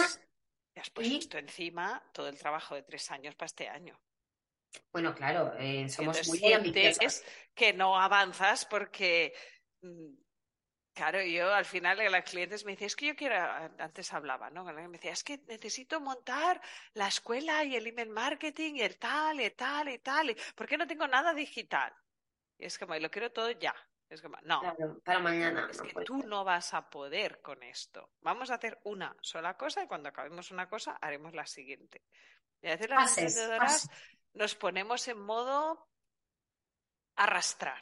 Te has, puesto encima todo el trabajo de tres años para este año. Bueno, claro, eh, somos muy Es que no avanzas porque mm, Claro, yo al final a los clientes me decían, es que yo quiero, antes hablaba, ¿no? Me decía, es que necesito montar la escuela y el email marketing y el tal y tal y tal. Y, ¿Por qué no tengo nada digital? Y es como, y lo quiero todo ya. Es como, no. para mañana. Es que tú no vas a poder con esto. Vamos a hacer una sola cosa y cuando acabemos una cosa haremos la siguiente. Y a veces las emprendedoras nos ponemos en modo arrastrar.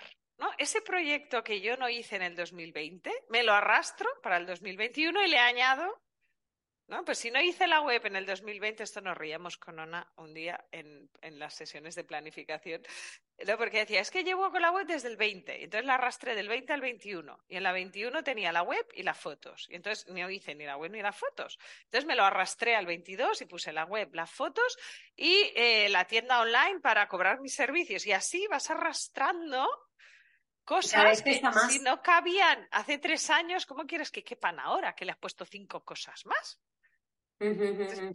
Ese proyecto que yo no hice en el 2020, me lo arrastro para el 2021 y le añado, ¿no? Pues si no hice la web en el 2020, esto nos reíamos con Ona un día en, las sesiones de planificación, ¿no? porque decía, es que llevo con la web desde el 20, entonces la arrastré del 20 al 21, y en la 21 tenía la web y las fotos, y entonces no hice ni la web ni las fotos. Entonces me lo arrastré al 22 y puse la web, las fotos y eh, la tienda online para cobrar mis servicios, y así vas arrastrando cosas que si no cabían hace tres años, ¿cómo quieres que quepan ahora? Que le has puesto cinco cosas más.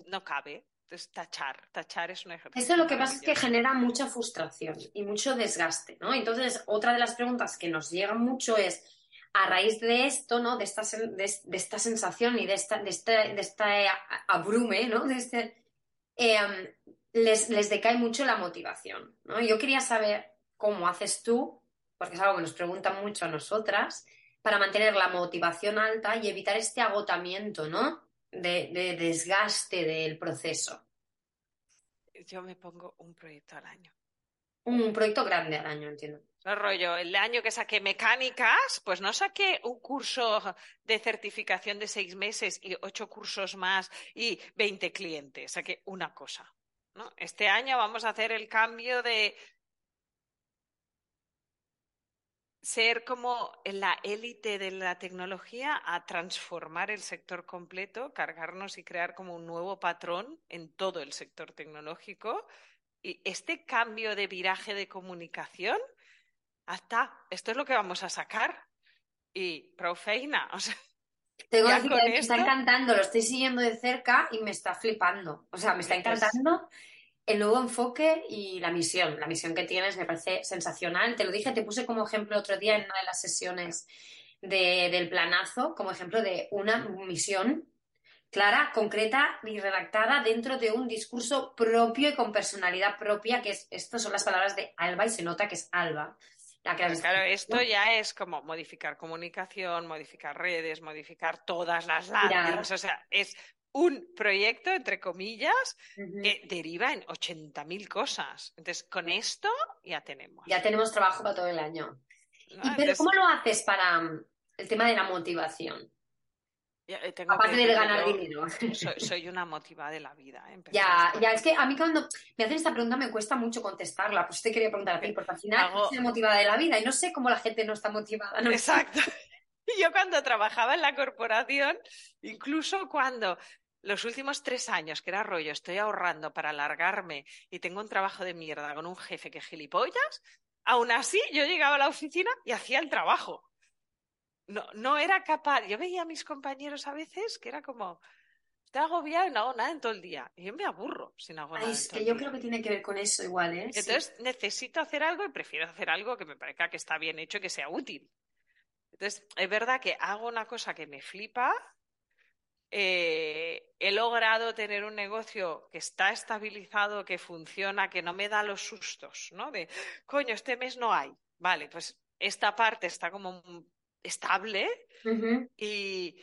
no cabe. Entonces, tachar, tachar es un ejercicio. Eso lo que pasa es que genera mucha frustración y mucho desgaste, ¿no? Entonces, otra de las preguntas que nos llega mucho es, a raíz de esto, ¿no? De esta, de, esta sensación y de esta, de este, de esta abrume, ¿no? De este, em, les, les decae mucho la motivación, ¿no? Yo quería saber cómo haces tú porque es algo que nos preguntan mucho a nosotras, para mantener la motivación alta y evitar este agotamiento, ¿no? De, desgaste del proceso. Yo me pongo un proyecto al año. Un proyecto grande al año, entiendo. No rollo, el año que saqué mecánicas, pues no saqué un curso de certificación de seis meses y ocho cursos más y veinte clientes, saqué una cosa. ¿no? Este año vamos a hacer el cambio de ser como la élite de la tecnología a transformar el sector completo, cargarnos y crear como un nuevo patrón en todo el sector tecnológico. Y este cambio de viraje de comunicación, hasta, esto es lo que vamos a sacar. Y profeina, o sea, tengo que me está encantando, lo estoy siguiendo de cerca y me está flipando. O sea, me está encantando el nuevo enfoque y la misión. La misión que tienes me parece sensacional. Te lo dije, te puse como ejemplo otro día en una de las sesiones del planazo, como ejemplo de una misión clara, concreta y redactada dentro de un discurso propio y con personalidad propia, que es, estas son las palabras de Alba y se nota que es Alba. claro, esto ya es como modificar comunicación, modificar redes, modificar todas las landings, o sea, es un proyecto, entre comillas, que deriva en 80.000 cosas. Entonces, con esto ya tenemos. Ya tenemos trabajo para todo el año. pero ¿cómo lo haces para mm, el tema de la motivación? Eh, Aparte de ganar dinero. Soy, una motivada de la vida. ¿eh? Ya, ya, es que a mí cuando me hacen esta pregunta me cuesta mucho contestarla. Pues te quería preguntar a ti, porque al final soy motivada de la vida y no sé cómo la gente no está motivada. Exacto. Yo cuando trabajaba en la corporación, incluso cuando los últimos tres años, que era rollo, estoy ahorrando para alargarme y tengo un trabajo de mierda con un jefe que gilipollas, aún así yo llegaba a la oficina y hacía el trabajo. No, no era capaz. Yo veía a mis compañeros a veces que era como, estoy agobiado y no hago nada en todo el día. Y yo me aburro si no hago nada. Es que yo creo que tiene que ver con eso igual, ¿eh? Entonces necesito hacer algo y prefiero hacer algo que me parezca que está bien hecho y que sea útil. Entonces, es verdad que hago una cosa que me flipa eh, he logrado tener un negocio que está estabilizado, que funciona, que no me da los sustos, ¿no? De, coño, este mes no hay. Vale, pues esta parte está como estable y,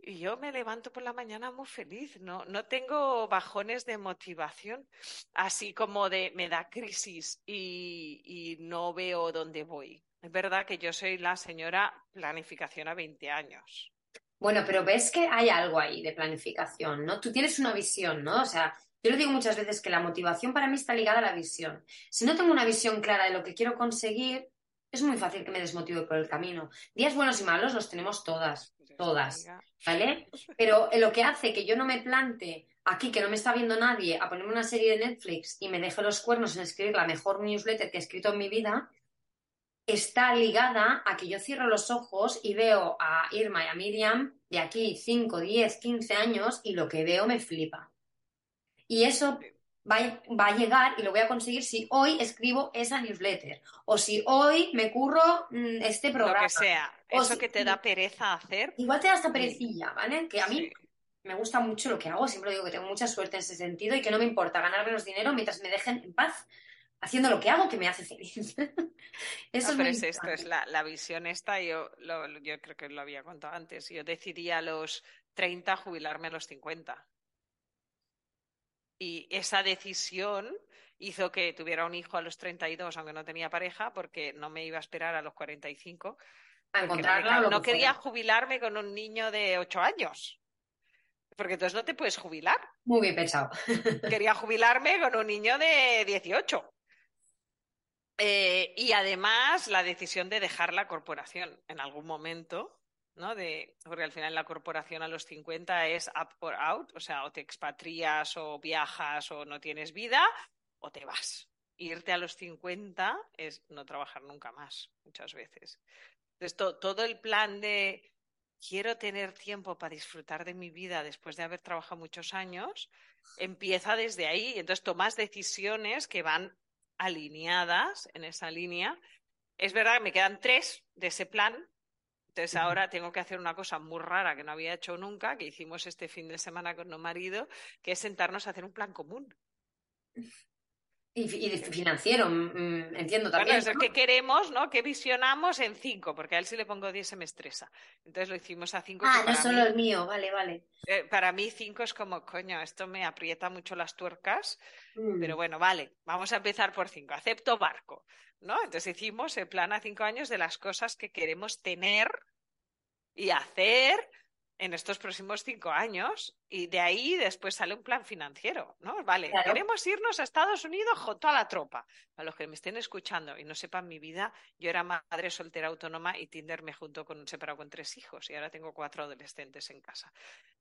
yo me levanto por la mañana muy feliz, ¿no? No tengo bajones de motivación, así como de me da crisis y, y no veo dónde voy. Es verdad que yo soy la señora planificación a 20 años. Bueno, pero ves que hay algo ahí de planificación, ¿no? Tú tienes una visión, ¿no? O sea, yo lo digo muchas veces que la motivación para mí está ligada a la visión. Si no tengo una visión clara de lo que quiero conseguir, es muy fácil que me desmotive por el camino. Días buenos y malos los tenemos todas. todas, ¿vale? Pero lo que hace que yo no me plante aquí, que no me está viendo nadie, a ponerme una serie de Netflix y me deje los cuernos en escribir la mejor newsletter que he escrito en mi vida, está ligada a que yo cierro los ojos y veo a Irma y a Miriam de aquí 5, 10, 15 años y lo que veo me flipa. Y eso va, va, a llegar y lo voy a conseguir si hoy escribo esa newsletter o si hoy me curro mm, este programa. Lo que sea, eso que te da pereza hacer. Igual te da esta perecilla, ¿vale? Que a mí me gusta mucho lo que hago, siempre digo que tengo mucha suerte en ese sentido y que no me importa ganar menos dinero mientras me dejen en paz haciendo lo que hago que me hace feliz. Eso es, pero es esto, es la, la visión esta, yo, lo, yo creo que lo había contado antes, yo decidí a los 30 jubilarme a los 50. Y esa decisión hizo que tuviera un hijo a los 32, aunque no tenía pareja, porque no me iba a esperar a los 45. A encontrarla. No, no quería jubilarme con un niño de 8 años. Porque entonces no te puedes jubilar. Muy bien pensado. Quería jubilarme con un niño de 18. Eh, y además la decisión de dejar la corporación en algún momento, ¿no? De, porque al final la corporación a los 50 es up or out, o sea, o te expatrias o viajas o no tienes vida o te vas. Irte a los 50 es no trabajar nunca más, muchas veces. Entonces, todo el plan de quiero tener tiempo para disfrutar de mi vida después de haber trabajado muchos años, empieza desde ahí. Entonces tomas decisiones que van alineadas en esa línea. Es verdad que me quedan tres de ese plan. Entonces ahora tengo que hacer una cosa muy rara que no había hecho nunca, que hicimos este fin de semana con mi marido, que es sentarnos a hacer un plan común. Y, financiero, mm, mm, entiendo también. Bueno, es que queremos, ¿no? Que visionamos en cinco, porque a él si le pongo diez se me estresa. Entonces lo hicimos a cinco. Ah, no solo el mío, vale, vale. Eh, para mí cinco es como, coño, esto me aprieta mucho las tuercas, pero mm. bueno, vale, vamos a empezar por cinco. Acepto barco, ¿no? Entonces hicimos el plan a cinco años de las cosas que queremos tener y hacer en estos próximos cinco años y de ahí después sale un plan financiero, ¿no? Vale, queremos irnos a Estados Unidos con toda la tropa. A los que me estén escuchando y no sepan mi vida, yo era madre soltera autónoma y Tinder me juntó con un separado con tres hijos y ahora tengo cuatro adolescentes en casa.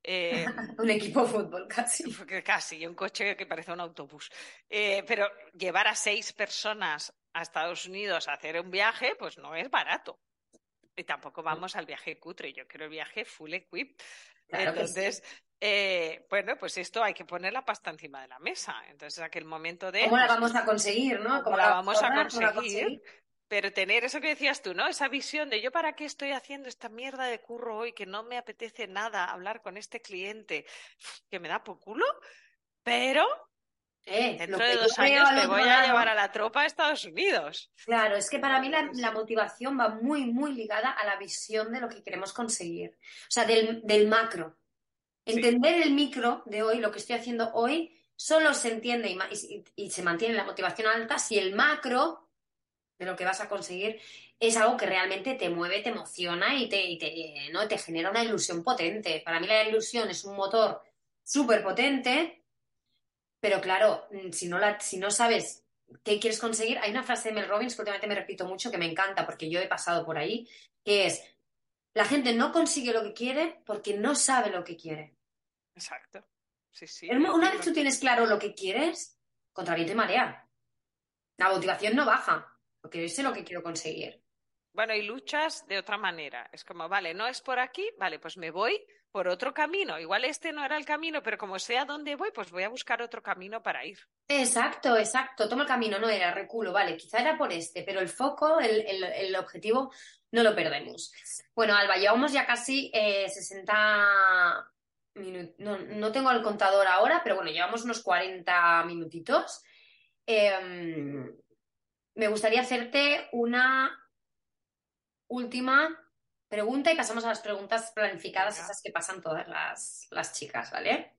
Eh, un equipo de fútbol casi. Casi, y un coche que parece un autobús. Eh, pero llevar a seis personas a Estados Unidos a hacer un viaje, pues no es barato. Y tampoco vamos al viaje cutre, yo quiero el viaje full equip. Entonces, eh, bueno, pues esto hay que poner la pasta encima de la mesa. Entonces, aquel momento de. ¿Cómo la vamos a conseguir, no? ¿Cómo, la vamos a conseguir? Pero tener eso que decías tú, ¿no? Esa visión de yo para qué estoy haciendo esta mierda de curro hoy, que no me apetece nada hablar con este cliente, que me da por culo, pero eh, Dentro de dos años te voy a llevar a la tropa a Estados Unidos. Claro, es que para mí la, motivación va muy, muy ligada a la visión de lo que queremos conseguir. O sea, del, macro. Entender el micro de hoy, lo que estoy haciendo hoy, solo se entiende y, se mantiene la motivación alta si el macro de lo que vas a conseguir es algo que realmente te mueve, te emociona y te, y te, ¿no? te genera una ilusión potente. Para mí la ilusión es un motor súper potente pero claro, mm, si no, la, si no sabes qué quieres conseguir, hay una frase de Mel Robbins que últimamente me repito mucho que me encanta porque yo he pasado por ahí, que es, la gente no consigue lo que quiere porque no sabe lo que quiere. Exacto. Sí, sí. Una vez tú tienes claro lo que quieres, contra viento y marea. La motivación no baja, porque yo sé lo que quiero conseguir. Bueno, y luchas de otra manera. Es como, vale, no es por aquí, vale, pues me voy por otro camino. Igual este no era el camino, pero como sé a dónde voy, pues voy a buscar otro camino para ir. Exacto, exacto. Toma el camino, no era reculo, vale, quizá era por este, pero el foco, el, objetivo, no lo perdemos. Bueno, Alba, llevamos ya casi 60 eh, minutos. No, tengo el contador ahora, pero bueno, llevamos unos 40 minutitos. Em, me gustaría hacerte una última pregunta y pasamos a las preguntas planificadas, esas que pasan todas las, chicas, ¿vale?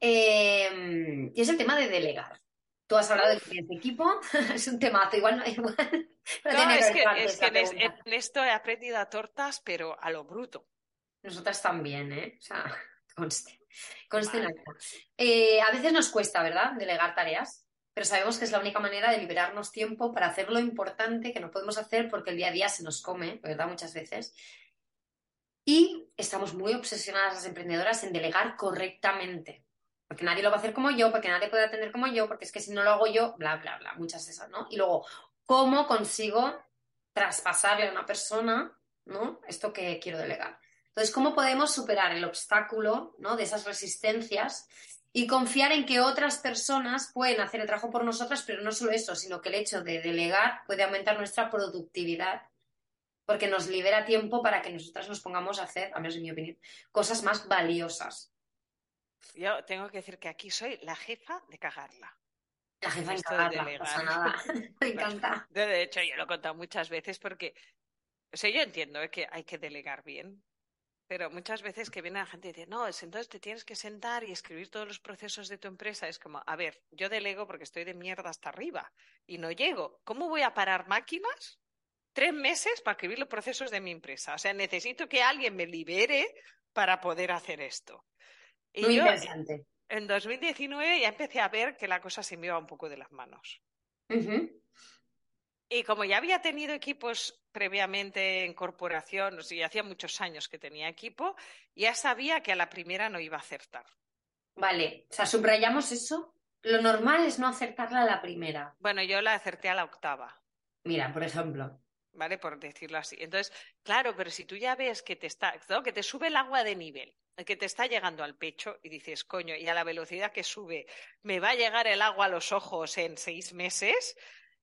Em, y es el tema de delegar. Tú has hablado de equipo, es un temazo, igual no igual. No, es que, en, esto he aprendido a tortas, pero a lo bruto. Nosotras también, ¿eh? O sea, conste. Conste eh, a veces nos cuesta, ¿verdad? Delegar tareas pero sabemos que es la única manera de liberarnos tiempo para hacer lo importante que no podemos hacer porque el día a día se nos come, ¿verdad? Muchas veces. Y estamos muy obsesionadas las emprendedoras en delegar correctamente. Porque nadie lo va a hacer como yo, porque nadie puede atender como yo, porque es que si no lo hago yo, bla, bla, bla, muchas de esas, ¿no? Y luego, ¿cómo consigo traspasarle a una persona, ¿no? Esto que quiero delegar. Entonces, ¿cómo podemos superar el obstáculo, ¿no? De esas resistencias y confiar en que otras personas pueden hacer el trabajo por nosotras, pero no solo eso, sino que el hecho de delegar puede aumentar nuestra productividad porque nos libera tiempo para que nosotras nos pongamos a hacer, a menos en mi opinión, cosas más valiosas. Yo tengo que decir que aquí soy la jefa de cagarla. La jefa de cagarla, pasa nada. Me encanta. De hecho, yo lo he contado muchas veces porque, o sea, yo entiendo que hay que delegar bien, pero muchas veces que viene la gente y dice, no, entonces te tienes que sentar y escribir todos los procesos de tu empresa. Es como, a ver, yo delego porque estoy de mierda hasta arriba y no llego. ¿Cómo voy a parar máquinas tres meses para escribir los procesos de mi empresa? O sea, necesito que alguien me libere para poder hacer esto. Y Muy interesante. En 2019 ya empecé a ver que la cosa se me iba un poco de las manos. Y como ya había tenido equipos previamente en corporación, o sea, hacía muchos años que tenía equipo, ya sabía que a la primera no iba a acertar. Vale, o sea, subrayamos eso. Lo normal es no acertarla a la primera. Bueno, yo la acerté a la octava. Mira, por ejemplo. ¿Vale? Por decirlo así. Entonces, claro, pero si tú ya ves que te está, que te sube el agua de nivel, que te está llegando al pecho y dices, coño, y a la velocidad que sube, me va a llegar el agua a los ojos en seis meses,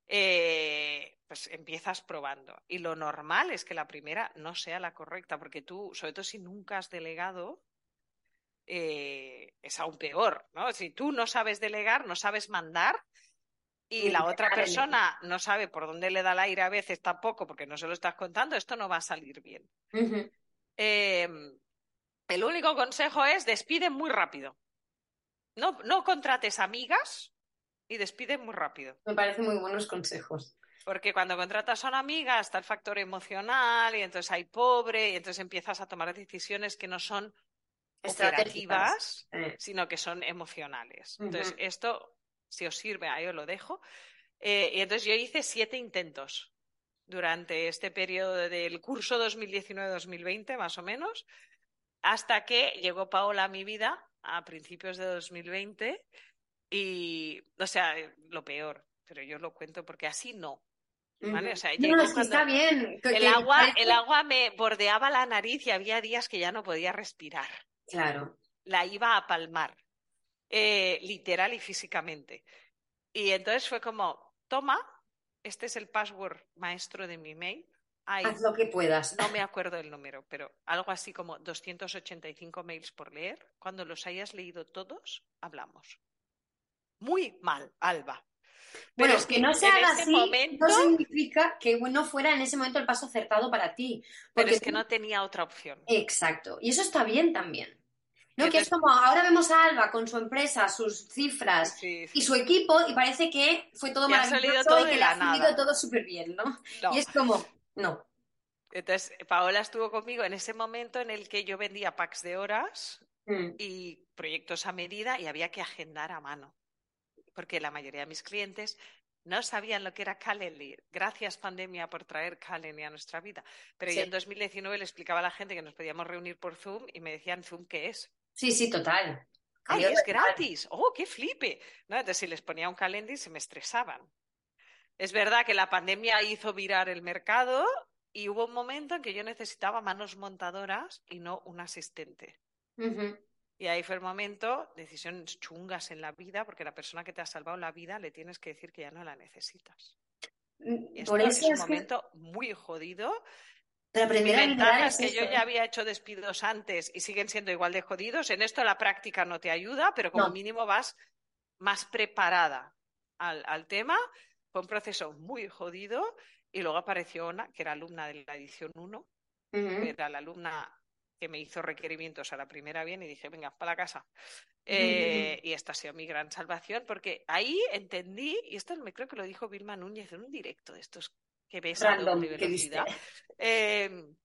eh, pues empiezas probando. Y lo normal es que la primera no sea la correcta, porque tú, sobre todo si nunca has delegado, eh, es aún peor, ¿no? Si tú no sabes delegar, no sabes mandar, y la otra persona no sabe por dónde le da el aire a veces tampoco, porque no se lo estás contando, esto no va a salir bien. Em, el único consejo es despide muy rápido. No, no contrates amigas y despide muy rápido. Me parecen muy buenos consejos. Porque cuando contratas a una amiga está el factor emocional y entonces hay pobre y entonces empiezas a tomar decisiones que no son operativas, eh. sino que son emocionales. Entonces, esto, si os sirve, ahí os lo dejo. Eh, y entonces yo hice siete intentos durante este periodo del curso 2019-2020, más o menos, hasta que llegó Paola a mi vida a principios de 2020 y, o sea, lo peor, pero yo lo cuento porque así no. ¿Vale? O sea, no, está bien. El agua, el agua me bordeaba la nariz y había días que ya no podía respirar. Claro. La iba a palmar, eh, literal y físicamente. Y entonces fue como, toma, este es el password maestro de mi mail. Haz lo que puedas. No me acuerdo el número, pero algo así como 285 mails por leer. Cuando los hayas leído todos, hablamos muy mal, Alba. Pero es que, no se haga así no significa que no fuera en ese momento el paso acertado para ti. Porque es que no tenía otra opción. Exacto. Y eso está bien también. ¿no? Que es como ahora vemos a Alba con su empresa, sus cifras y su equipo y parece que fue todo maravilloso todo y que le ha salido todo súper bien, ¿no? Y es como, no. Entonces, Paola estuvo conmigo en ese momento en el que yo vendía packs de horas mm. y proyectos a medida y había que agendar a mano porque la mayoría de mis clientes no sabían lo que era Calendly. Gracias, pandemia, por traer Calendly a nuestra vida. Pero yo en 2019 le explicaba a la gente que nos podíamos reunir por Zoom y me decían, ¿Zoom qué es? Sí, sí, total. ¡Ay, es gratis! ¡Oh, qué flipe! ¿No? Entonces, si les ponía un Calendly, se me estresaban. Es verdad que la pandemia hizo virar el mercado y hubo un momento en que yo necesitaba manos montadoras y no un asistente. Y ahí fue el momento, decisiones chungas en la vida, porque la persona que te ha salvado la vida le tienes que decir que ya no la necesitas. Mm, por eso es un momento muy jodido. La primera es que yo ya había hecho despidos antes y siguen siendo igual de jodidos. En esto la práctica no te ayuda, pero como mínimo vas más preparada al, tema. Fue un proceso muy jodido y luego apareció Ona, que era alumna de la edición 1, que era la alumna que me hizo requerimientos a la primera bien y dije, venga, para la casa. Eh, y esta ha sido mi gran salvación, porque ahí entendí, y esto me creo que lo dijo Vilma Núñez en un directo de estos que ves a de velocidad. Em,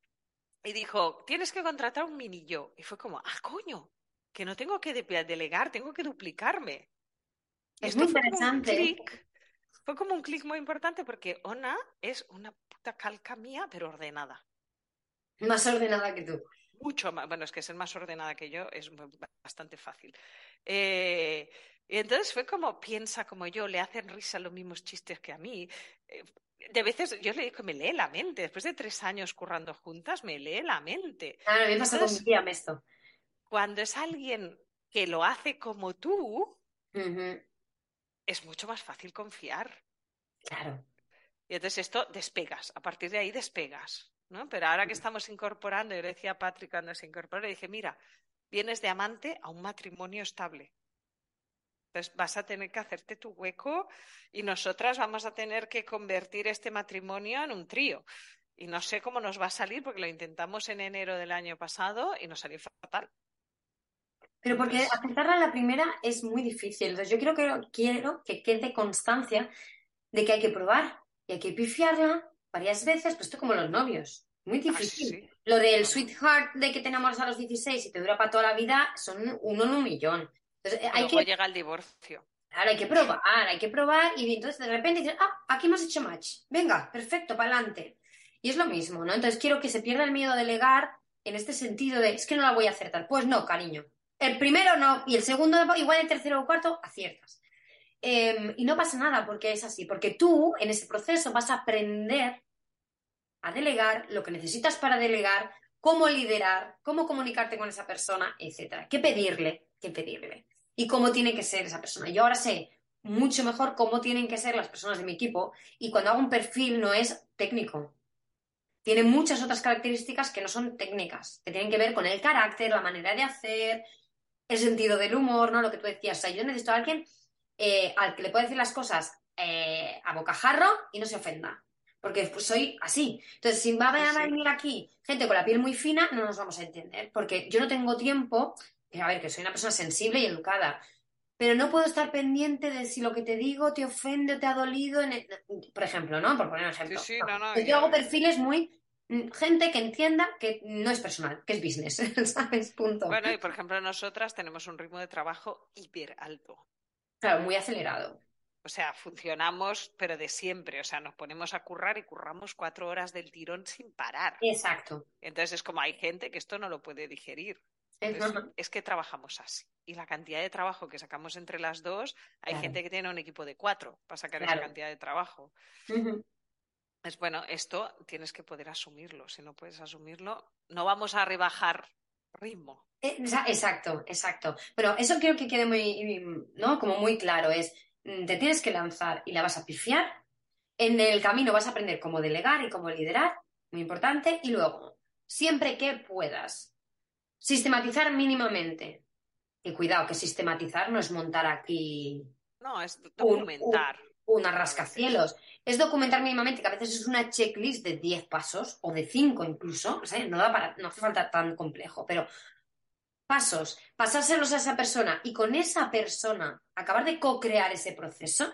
y dijo, tienes que contratar un mini yo. Y fue como, ah, coño, que no tengo que delegar, tengo que duplicarme. Es muy interesante. fue como un clic muy importante porque Ona es una puta calca mía, pero ordenada. Más ordenada que tú. Mucho más, bueno, es que ser más ordenada que yo es bastante fácil. Eh, y entonces fue como piensa como yo, le hacen risa los mismos chistes que a mí. Eh, de veces yo le digo que me lee la mente. Después de tres años currando juntas, me lee la mente. Claro, me pasa con mi tía esto. Cuando es alguien que lo hace como tú, es mucho más fácil confiar. Claro. Y entonces esto despegas, a partir de ahí despegas. ¿No? Pero ahora que estamos incorporando, yo le decía a Patrick cuando se incorporó, le dije, mira, vienes de amante a un matrimonio estable. Entonces vas a tener que hacerte tu hueco y nosotras vamos a tener que convertir este matrimonio en un trío. Y no sé cómo nos va a salir porque lo intentamos en enero del año pasado y nos salió fatal. Pero porque aceptarla la primera es muy difícil. Entonces yo quiero que, quiero que quede constancia de que hay que probar y hay que pifiarla varias veces, pues esto como los novios. Muy ah, difícil. Lo del sweetheart de que te enamoras a los 16 y te dura para toda la vida son uno en un millón. Entonces, hay que... llega el divorcio. Claro, hay que probar, hay que probar y entonces de repente dices, ah, aquí hemos hecho match. Venga, perfecto, para adelante. Y es lo mismo, ¿no? Entonces quiero que se pierda el miedo a delegar en este sentido de, es que no la voy a acertar. Pues no, cariño. El primero no, y el segundo, igual el tercero o cuarto, aciertas. Em, y no pasa nada porque es así, porque tú en ese proceso vas a aprender a delegar lo que necesitas para delegar, cómo liderar, cómo comunicarte con esa persona, etcétera. ¿Qué pedirle? ¿Qué pedirle? Y cómo tiene que ser esa persona. Yo ahora sé mucho mejor cómo tienen que ser las personas de mi equipo y cuando hago un perfil no es técnico. Tiene muchas otras características que no son técnicas, que tienen que ver con el carácter, la manera de hacer, el sentido del humor, ¿no? Lo que tú decías. O sea, yo necesito a alguien eh, al que le pueda decir las cosas eh, a bocajarro y no se ofenda porque pues, soy así. Entonces, si va a venir aquí gente con la piel muy fina, no nos vamos a entender, porque yo no tengo tiempo, a ver, que soy una persona sensible y educada, pero no puedo estar pendiente de si lo que te digo te ofende o te ha dolido, por ejemplo, ¿no? Por poner un ejemplo. yo hago perfiles muy mm, gente que entienda que no es personal, que es business, ¿sabes? Punto. Bueno, y por ejemplo, nosotras tenemos un ritmo de trabajo hiper alto. Claro, muy acelerado. O sea, funcionamos, pero de siempre. O sea, nos ponemos a currar y curramos cuatro horas del tirón sin parar. Exacto. Entonces es como hay gente que esto no lo puede digerir. es que trabajamos así. Y la cantidad de trabajo que sacamos entre las dos, hay gente que tiene un equipo de cuatro para sacar esa cantidad de trabajo. Es bueno, esto tienes que poder asumirlo. Si no puedes asumirlo, no vamos a rebajar ritmo. Eh, exacto, exacto. Pero eso creo que quede muy, ¿no? Como muy claro. Es Mm, te tienes que lanzar y la vas a pifiar. En el camino vas a aprender cómo delegar y cómo liderar, muy importante. Y luego, siempre que puedas, sistematizar mínimamente. Y cuidado, que sistematizar no es montar aquí. No, es documentar. Una rascacielos. Es documentar mínimamente, que a veces es una checklist de 10 pasos o de 5 incluso. no, da para, no hace falta tan complejo, pero pasos, pasárselos a esa persona y con esa persona acabar de co-crear ese proceso,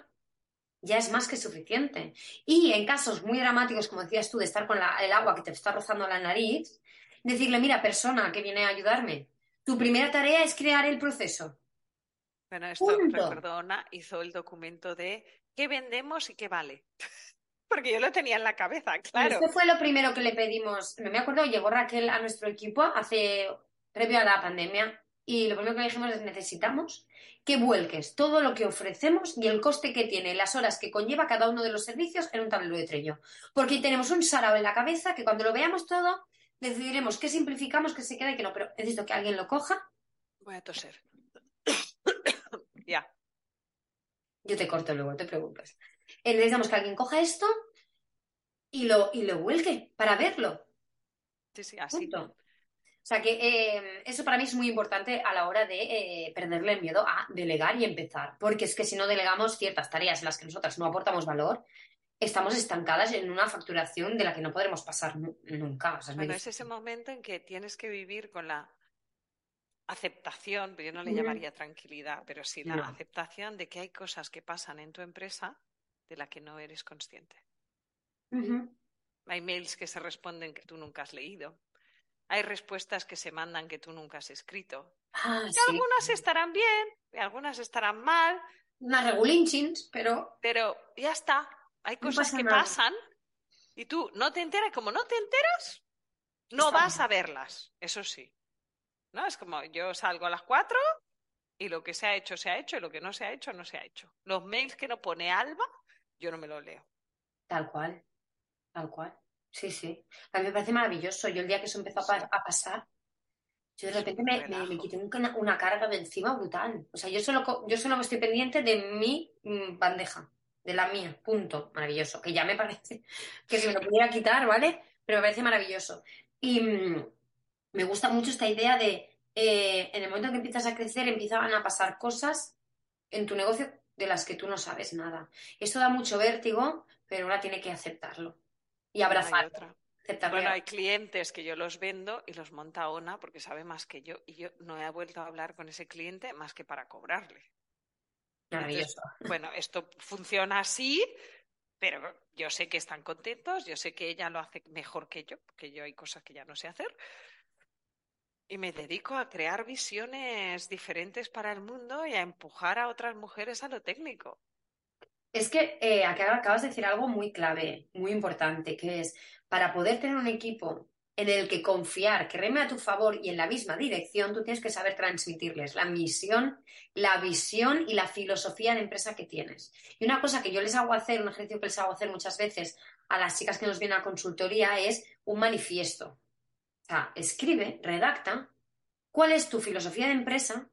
ya es más que suficiente. Y en casos muy dramáticos, como decías tú, de estar con el agua que te está rozando la nariz, decirle, mira, persona que viene a ayudarme, tu primera tarea es crear el proceso. Bueno, esto, perdona, hizo el documento de qué vendemos y qué vale. Porque yo lo tenía en la cabeza, claro. Esto fue lo primero que le pedimos. No me acuerdo, llegó Raquel a nuestro equipo hace previo a la pandemia y lo primero que dijimos es necesitamos que vuelques todo lo que ofrecemos y el coste que tiene, las horas que conlleva cada uno de los servicios en un tablero de Trello. Porque tenemos un sarao en la cabeza que cuando lo veamos todo decidiremos qué simplificamos, qué se queda y qué no. Pero necesito que alguien lo coja. Voy a toser. ya. Yo te corto luego, te preocupes. Eh, necesitamos que alguien coja esto y lo, y lo vuelque para verlo. Sí, sí, así. O sea que eh, eso para mí es muy importante a la hora de eh, perderle el miedo a delegar y empezar, porque es que si no delegamos ciertas tareas en las que nosotras no aportamos valor, estamos estancadas en una facturación de la que no podremos pasar nunca. bueno, es ese momento en que tienes que vivir con la aceptación, yo no le llamaría tranquilidad, pero sí la aceptación de que hay cosas que pasan en tu empresa de la que no eres consciente. Hay mails que se responden que tú nunca has leído. Hay respuestas que se mandan que tú nunca has escrito. Ah, algunas estarán bien, y algunas estarán mal. Unas regulinchins, pero. Pero ya está. Hay cosas que pasan y tú no te enteras. Como no te enteras, No Está vas bien. a verlas, eso sí. ¿No? Es como yo salgo a las cuatro y lo que se ha hecho se ha hecho y lo que no se ha hecho no se ha hecho. Los mails que no pone Alba, yo no me los leo. Tal cual, tal cual. Sí, sí. A mí me parece maravilloso. Yo el día que eso empezó a, pa- Sí. a pasar, yo de repente me, me- me quité una, una carga de encima brutal. O sea, yo solo, yo solo estoy pendiente de mi mm, bandeja, de la mía, punto. Maravilloso. Que ya me parece que si me lo pudiera quitar, ¿vale? Pero me parece maravilloso. Y mm, me gusta mucho esta idea de, eh, en el momento en que empiezas a crecer, empiezan a pasar cosas en tu negocio de las que tú no sabes nada. Esto da mucho vértigo, pero ahora tiene que aceptarlo y abrazarlo. otra. Aceptarlo y Bueno, hay clientes que yo los vendo y los monta Ona porque sabe más que yo y yo no he vuelto a hablar con ese cliente más que para cobrarle. Entonces, bueno, esto funciona así, pero yo sé que están contentos, yo sé que ella lo hace mejor que yo, porque yo hay cosas que ya no sé hacer. Y me dedico a crear visiones diferentes para el mundo y a empujar a otras mujeres a lo técnico. Es que eh, acabas de decir algo muy clave, muy importante, que es para poder tener un equipo en el que confiar, que reme a tu favor y en la misma dirección, tú tienes que saber transmitirles la misión, la visión y la filosofía de empresa que tienes. Y una cosa que yo les hago hacer, un ejercicio que les hago hacer muchas veces a las chicas que nos vienen a consultoría es un manifiesto. Sea, escribe, redacta cuál es tu filosofía de empresa,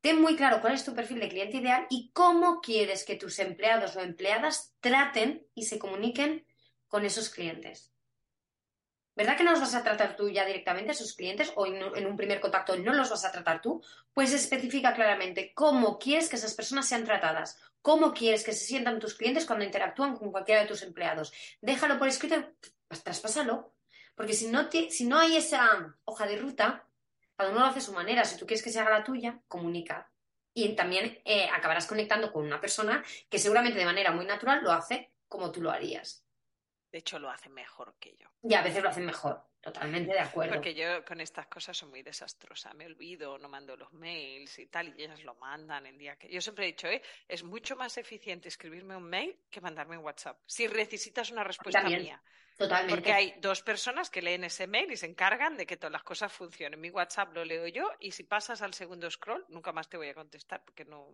ten muy claro cuál es tu perfil de cliente ideal y cómo quieres que tus empleados o empleadas traten y se comuniquen con esos clientes. ¿Verdad que no los vas a tratar tú ya directamente a esos clientes o en un, primer contacto no los vas a tratar tú? Pues especifica claramente cómo quieres que esas personas sean tratadas, cómo quieres que se sientan tus clientes cuando interactúan con cualquiera de tus empleados. Déjalo por escrito, traspásalo. Porque si no, ti- si no hay esa hoja de ruta, cada uno lo hace a su manera. Si tú quieres que se haga la tuya, comunica. Y también eh, acabarás conectando con una persona que seguramente de manera muy natural lo hace como tú lo harías. De hecho, lo hacen mejor que yo. Y a veces lo hacen mejor. Totalmente de acuerdo. Porque yo con estas cosas soy muy desastrosa. Me olvido, no mando los mails y tal, y ellas lo mandan el día que. Yo siempre he dicho, ¿eh? es mucho más eficiente escribirme un mail que mandarme un WhatsApp. Si necesitas una respuesta También. mía. Totalmente. Porque hay dos personas que leen ese mail y se encargan de que todas las cosas funcionen. Mi WhatsApp lo leo yo y si pasas al segundo scroll, nunca más te voy a contestar porque no.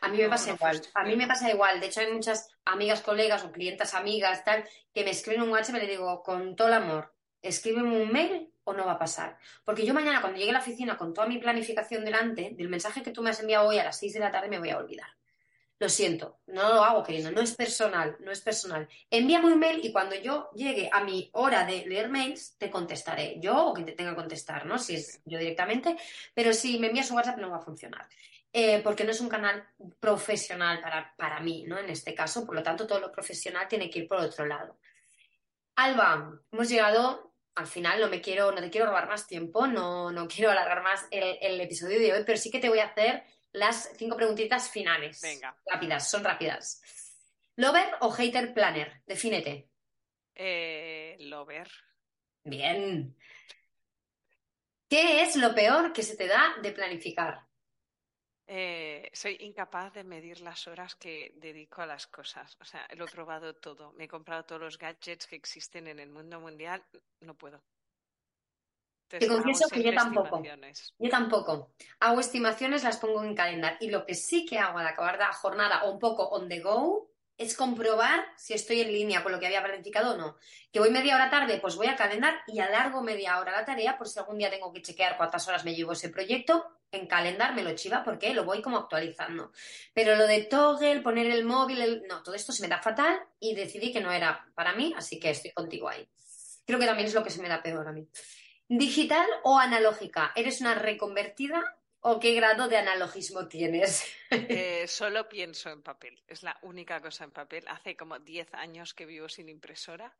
A mí me No, pasa no igual. A mí me pasa igual. De hecho, hay muchas amigas, colegas o clientas amigas, tal, que me escriben un WhatsApp y le digo, con todo el amor, escríbeme un mail o no va a pasar. Porque yo mañana, cuando llegue a la oficina con toda mi planificación delante, del mensaje que tú me has enviado hoy a las 6 de la tarde, me voy a olvidar. Lo siento, no lo hago queriendo, no es personal, no es personal. Envíame un mail y cuando yo llegue a mi hora de leer mails, te contestaré. Yo o quien te tenga que contestar, ¿no? Si es yo directamente. Pero si me envías un WhatsApp no va a funcionar. Eh, porque no es un canal profesional para, para mí, ¿no? En este caso, por lo tanto, todo lo profesional tiene que ir por otro lado. Alba, hemos llegado al final, no me quiero, no te quiero robar más tiempo, no, no quiero alargar más el episodio de hoy, pero sí que te voy a hacer las cinco preguntitas finales. Venga. Rápidas, son rápidas. ¿Lover o hater planner? Defínete. Eh, Lover. Bien. ¿Qué es lo peor que se te da de planificar? Eh, soy incapaz de medir las horas que dedico a las cosas. O sea, lo he probado todo. Me he comprado todos los gadgets que existen en el mundo mundial. No puedo. Te confieso que yo tampoco. Yo tampoco. Hago estimaciones, las pongo en calendar. Y lo que sí que hago al acabar la jornada o un poco on the go es comprobar si estoy en línea con lo que había planificado o no. Que voy media hora tarde, pues voy a calendar y alargo media hora la tarea por si algún día tengo que chequear cuántas horas me llevo ese proyecto. En calendar me lo chiva porque lo voy como actualizando. Pero lo de toggle, poner el móvil, el- no, todo esto se me da fatal y decidí que no era para mí, así que estoy contigo ahí. Creo que también es lo que se me da peor a mí. ¿Digital o analógica? ¿Eres una reconvertida o qué grado de analogismo tienes? Eh, solo pienso en papel. Es la única cosa en papel. Hace como 10 años que vivo sin impresora.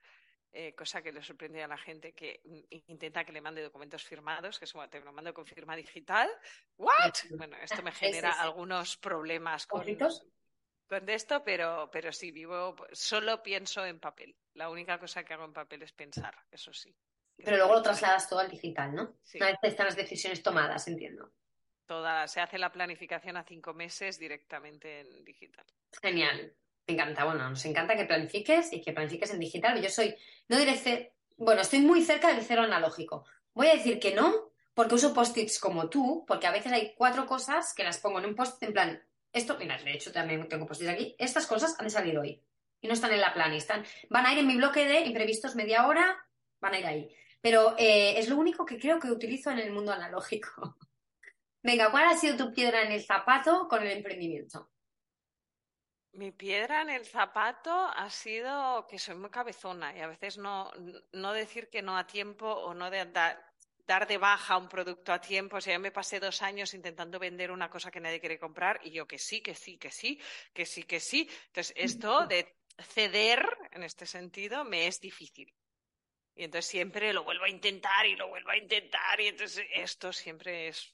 eh, cosa que le sorprende a la gente que mm, intenta que le mande documentos firmados, que es como te lo mando con firma digital. ¿What? Bueno, esto me genera sí. algunos problemas con, con esto, pero, pero sí, vivo, solo pienso en papel. La única cosa que hago en papel es pensar, eso sí. Pero luego lo trasladas todo al digital, ¿no? Sí. Una vez están las decisiones tomadas, entiendo. Toda, se hace la planificación a cinco meses directamente en digital. Genial. Me encanta, bueno, nos encanta que planifiques y que planifiques en digital. Yo soy, no diré bueno, estoy muy cerca del cero analógico. Voy a decir que no, porque uso post-its como tú, porque a veces hay cuatro cosas que las pongo en un post en plan, esto, mira, de hecho también tengo post-its aquí, estas cosas han de salir hoy y no están en la plan, y están, van a ir en mi bloque de imprevistos media hora, van a ir ahí. Pero eh, es lo único que creo que utilizo en el mundo analógico. Venga, ¿cuál ha sido tu piedra en el zapato con el emprendimiento? Mi piedra en el zapato ha sido que soy muy cabezona y a veces no, no decir que no a tiempo o no de dar, dar de baja un producto a tiempo. O sea, yo me pasé dos años intentando vender una cosa que nadie quiere comprar y yo que sí, que sí, que sí, que sí, que sí. Entonces, esto de ceder en este sentido me es difícil. Y entonces siempre lo vuelvo a intentar y lo vuelvo a intentar y entonces esto siempre es...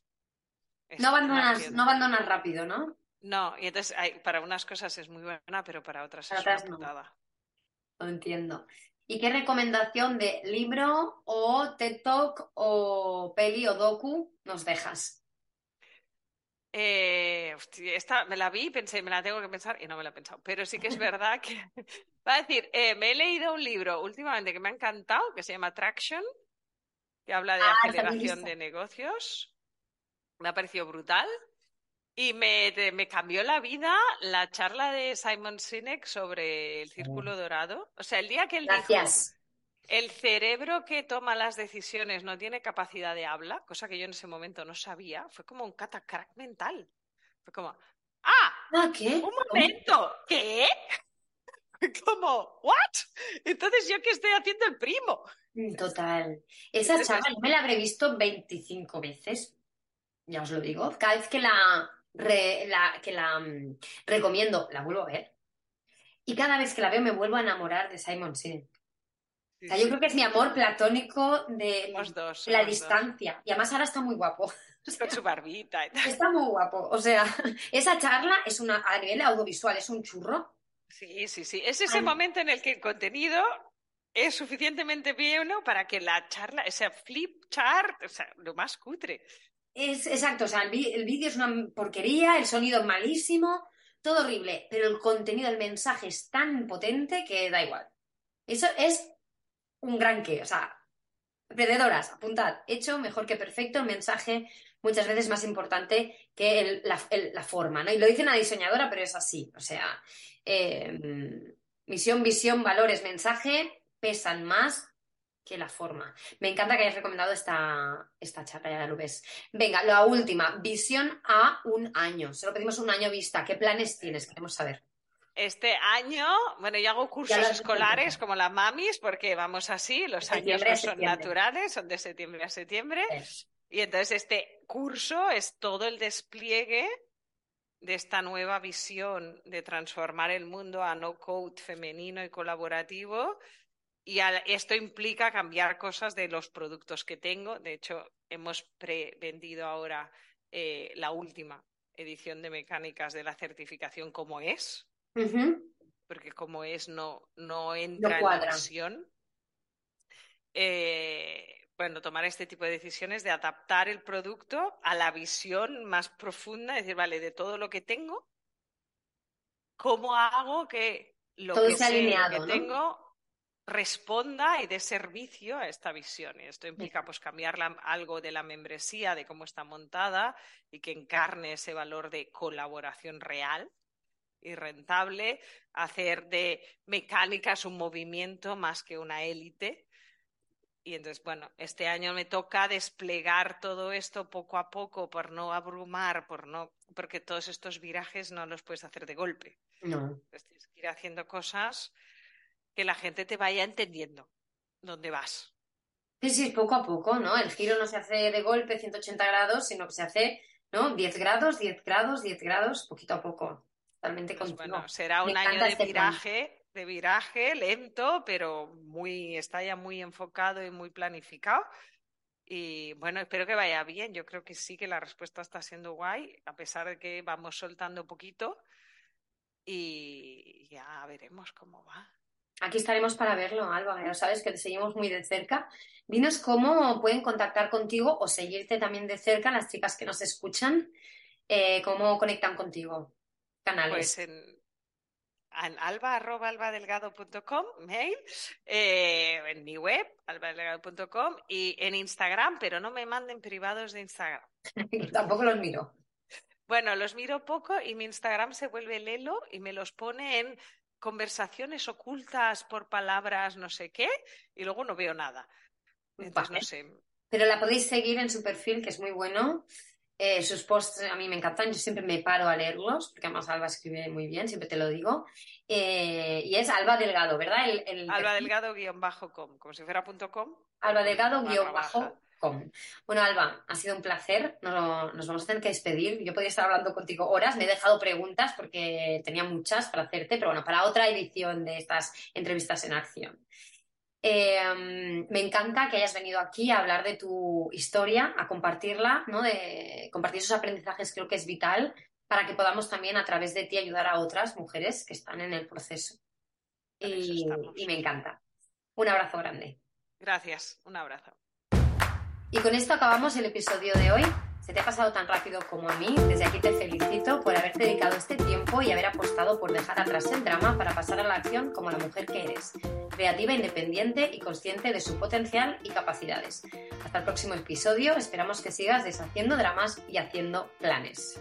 no, abandonas, no abandonas rápido, ¿no? No, y entonces hay, para unas cosas es muy buena, pero para otras es una putada. No. Lo entiendo. ¿Y qué recomendación de libro o TED Talk o peli o docu nos dejas? Eh, esta me la vi, pensé, me la tengo que pensar y no me la he pensado. Pero sí que es verdad que va a decir, eh, me he leído un libro últimamente que me ha encantado, que se llama Traction, que habla de ah, aceleración de negocios. Me ha parecido brutal. Y me, me, cambió la vida la charla de Simon Sinek sobre el círculo dorado. O sea, el día que él Gracias. El cerebro que toma las decisiones no tiene capacidad de habla, cosa que yo en ese momento no sabía, fue como un catacrack mental. Fue como, ¡ah! ¿Ah ¿Qué? ¡Un momento! ¿Qué? Como, ¿what? Entonces, ¿yo qué estoy haciendo el primo? Total. Esa charla yo me la habré visto 25 veces, ya os lo digo. Cada vez que la, que la mm, recomiendo, la vuelvo a ver. Y cada vez que la veo me vuelvo a enamorar de Simon Sinek yo creo que es mi amor platónico de la distancia. Y además ahora está muy guapo. Con su barbita y tal. Está muy guapo. O sea, esa charla es una, a nivel audiovisual, es un churro. Sí, sí, sí. Es ese momento en el que el contenido es suficientemente bueno para que la charla, ese flip chart, o sea, lo más cutre. Es exacto, o sea, el, el vídeo es una porquería, el sonido es malísimo, todo horrible, pero el contenido, el mensaje es tan potente que da igual. Eso es un gran qué. O sea, emprendedoras, apuntad, hecho mejor que perfecto, mensaje muchas veces más importante que la, forma, ¿no? Y lo dice una diseñadora, pero es así. O sea, em, misión, visión, valores, mensaje pesan más que la forma. Me encanta que hayas recomendado esta, esta charla, ya lo ves. Venga, la última, visión a un año. Solo pedimos un año vista. ¿Qué planes tienes? Queremos saber. Este año, bueno, yo hago cursos escolares como las mamis, porque vamos así, los años no son naturales, son de septiembre a septiembre. Y entonces este curso es todo el despliegue de esta nueva visión de transformar el mundo a no code femenino y colaborativo. Y esto implica cambiar cosas de los productos que tengo. De hecho, hemos prevendido ahora eh, la última edición de mecánicas de la certificación como es, porque como es, no, no entra en la visión. Eh, bueno, tomar este tipo de decisiones de adaptar el producto a la visión más profunda, decir, vale, de todo lo que tengo, ¿cómo hago que lo que, tengo responda y dé servicio a esta visión? Y esto implica pues cambiar algo de la membresía, de cómo está montada y que encarne ese valor de colaboración real y rentable, hacer de mecánicas un movimiento más que una élite. Y entonces, bueno, este año me toca desplegar todo esto poco a poco por no abrumar, por no, porque todos estos virajes no los puedes hacer de golpe. No. tienes que ir haciendo cosas que la gente te vaya entendiendo dónde vas. Sí, sí, poco a poco, ¿no? El giro no se hace de golpe 180 grados, sino que se hace, ¿no? 10 grados, 10 grados, 10 grados, poquito a poco. Pues bueno, será un año de este viraje, de viraje lento, pero muy, está ya muy enfocado y muy planificado. Y bueno, espero que vaya bien. Yo creo que sí que la respuesta está siendo guay, a pesar de que vamos soltando poquito. Y ya veremos cómo va. Aquí estaremos para verlo, Alba. Ya sabes que te seguimos muy de cerca. Dinos cómo pueden contactar contigo o seguirte también de cerca las chicas que nos escuchan. Eh, cómo conectan contigo. Pues en, alba.albadelgado.com, mail, eh, en mi web, albadelgado.com y en Instagram, pero no me manden privados de Instagram. Tampoco los miro. Bueno, los miro poco y mi Instagram se vuelve lelo y me los pone en conversaciones ocultas por palabras, no sé qué, y luego no veo nada. Entonces, no sé. Pero la podéis seguir en su perfil, que es muy bueno. Eh, sus posts a mí me encantan, yo siempre me paro a leerlos, porque además Alba escribe muy bien, siempre te lo digo. Eh, y es Alba Delgado, ¿verdad? Alba Delgado guion bajo com, como si fuera punto com. Alba Delgado guion bajo com. Bueno, Alba, ha sido un placer, nos, nos, vamos a tener que despedir. Yo podría estar hablando contigo horas, me he dejado preguntas porque tenía muchas para hacerte, pero bueno, para otra edición de estas entrevistas en acción. Em, me encanta que hayas venido aquí a hablar de tu historia, a compartirla, ¿no? De compartir esos aprendizajes creo que es vital para que podamos también a través de ti ayudar a otras mujeres que están en el proceso. Y, y me encanta. Un abrazo grande. Gracias, un abrazo. Y con esto acabamos el episodio de hoy. Se te ha pasado tan rápido como a mí. Desde aquí te felicito por haberte dedicado este tiempo y haber apostado por dejar atrás el drama para pasar a la acción como la mujer que eres, creativa, independiente y consciente de su potencial y capacidades. Hasta el próximo episodio. Esperamos que sigas deshaciendo dramas y haciendo planes.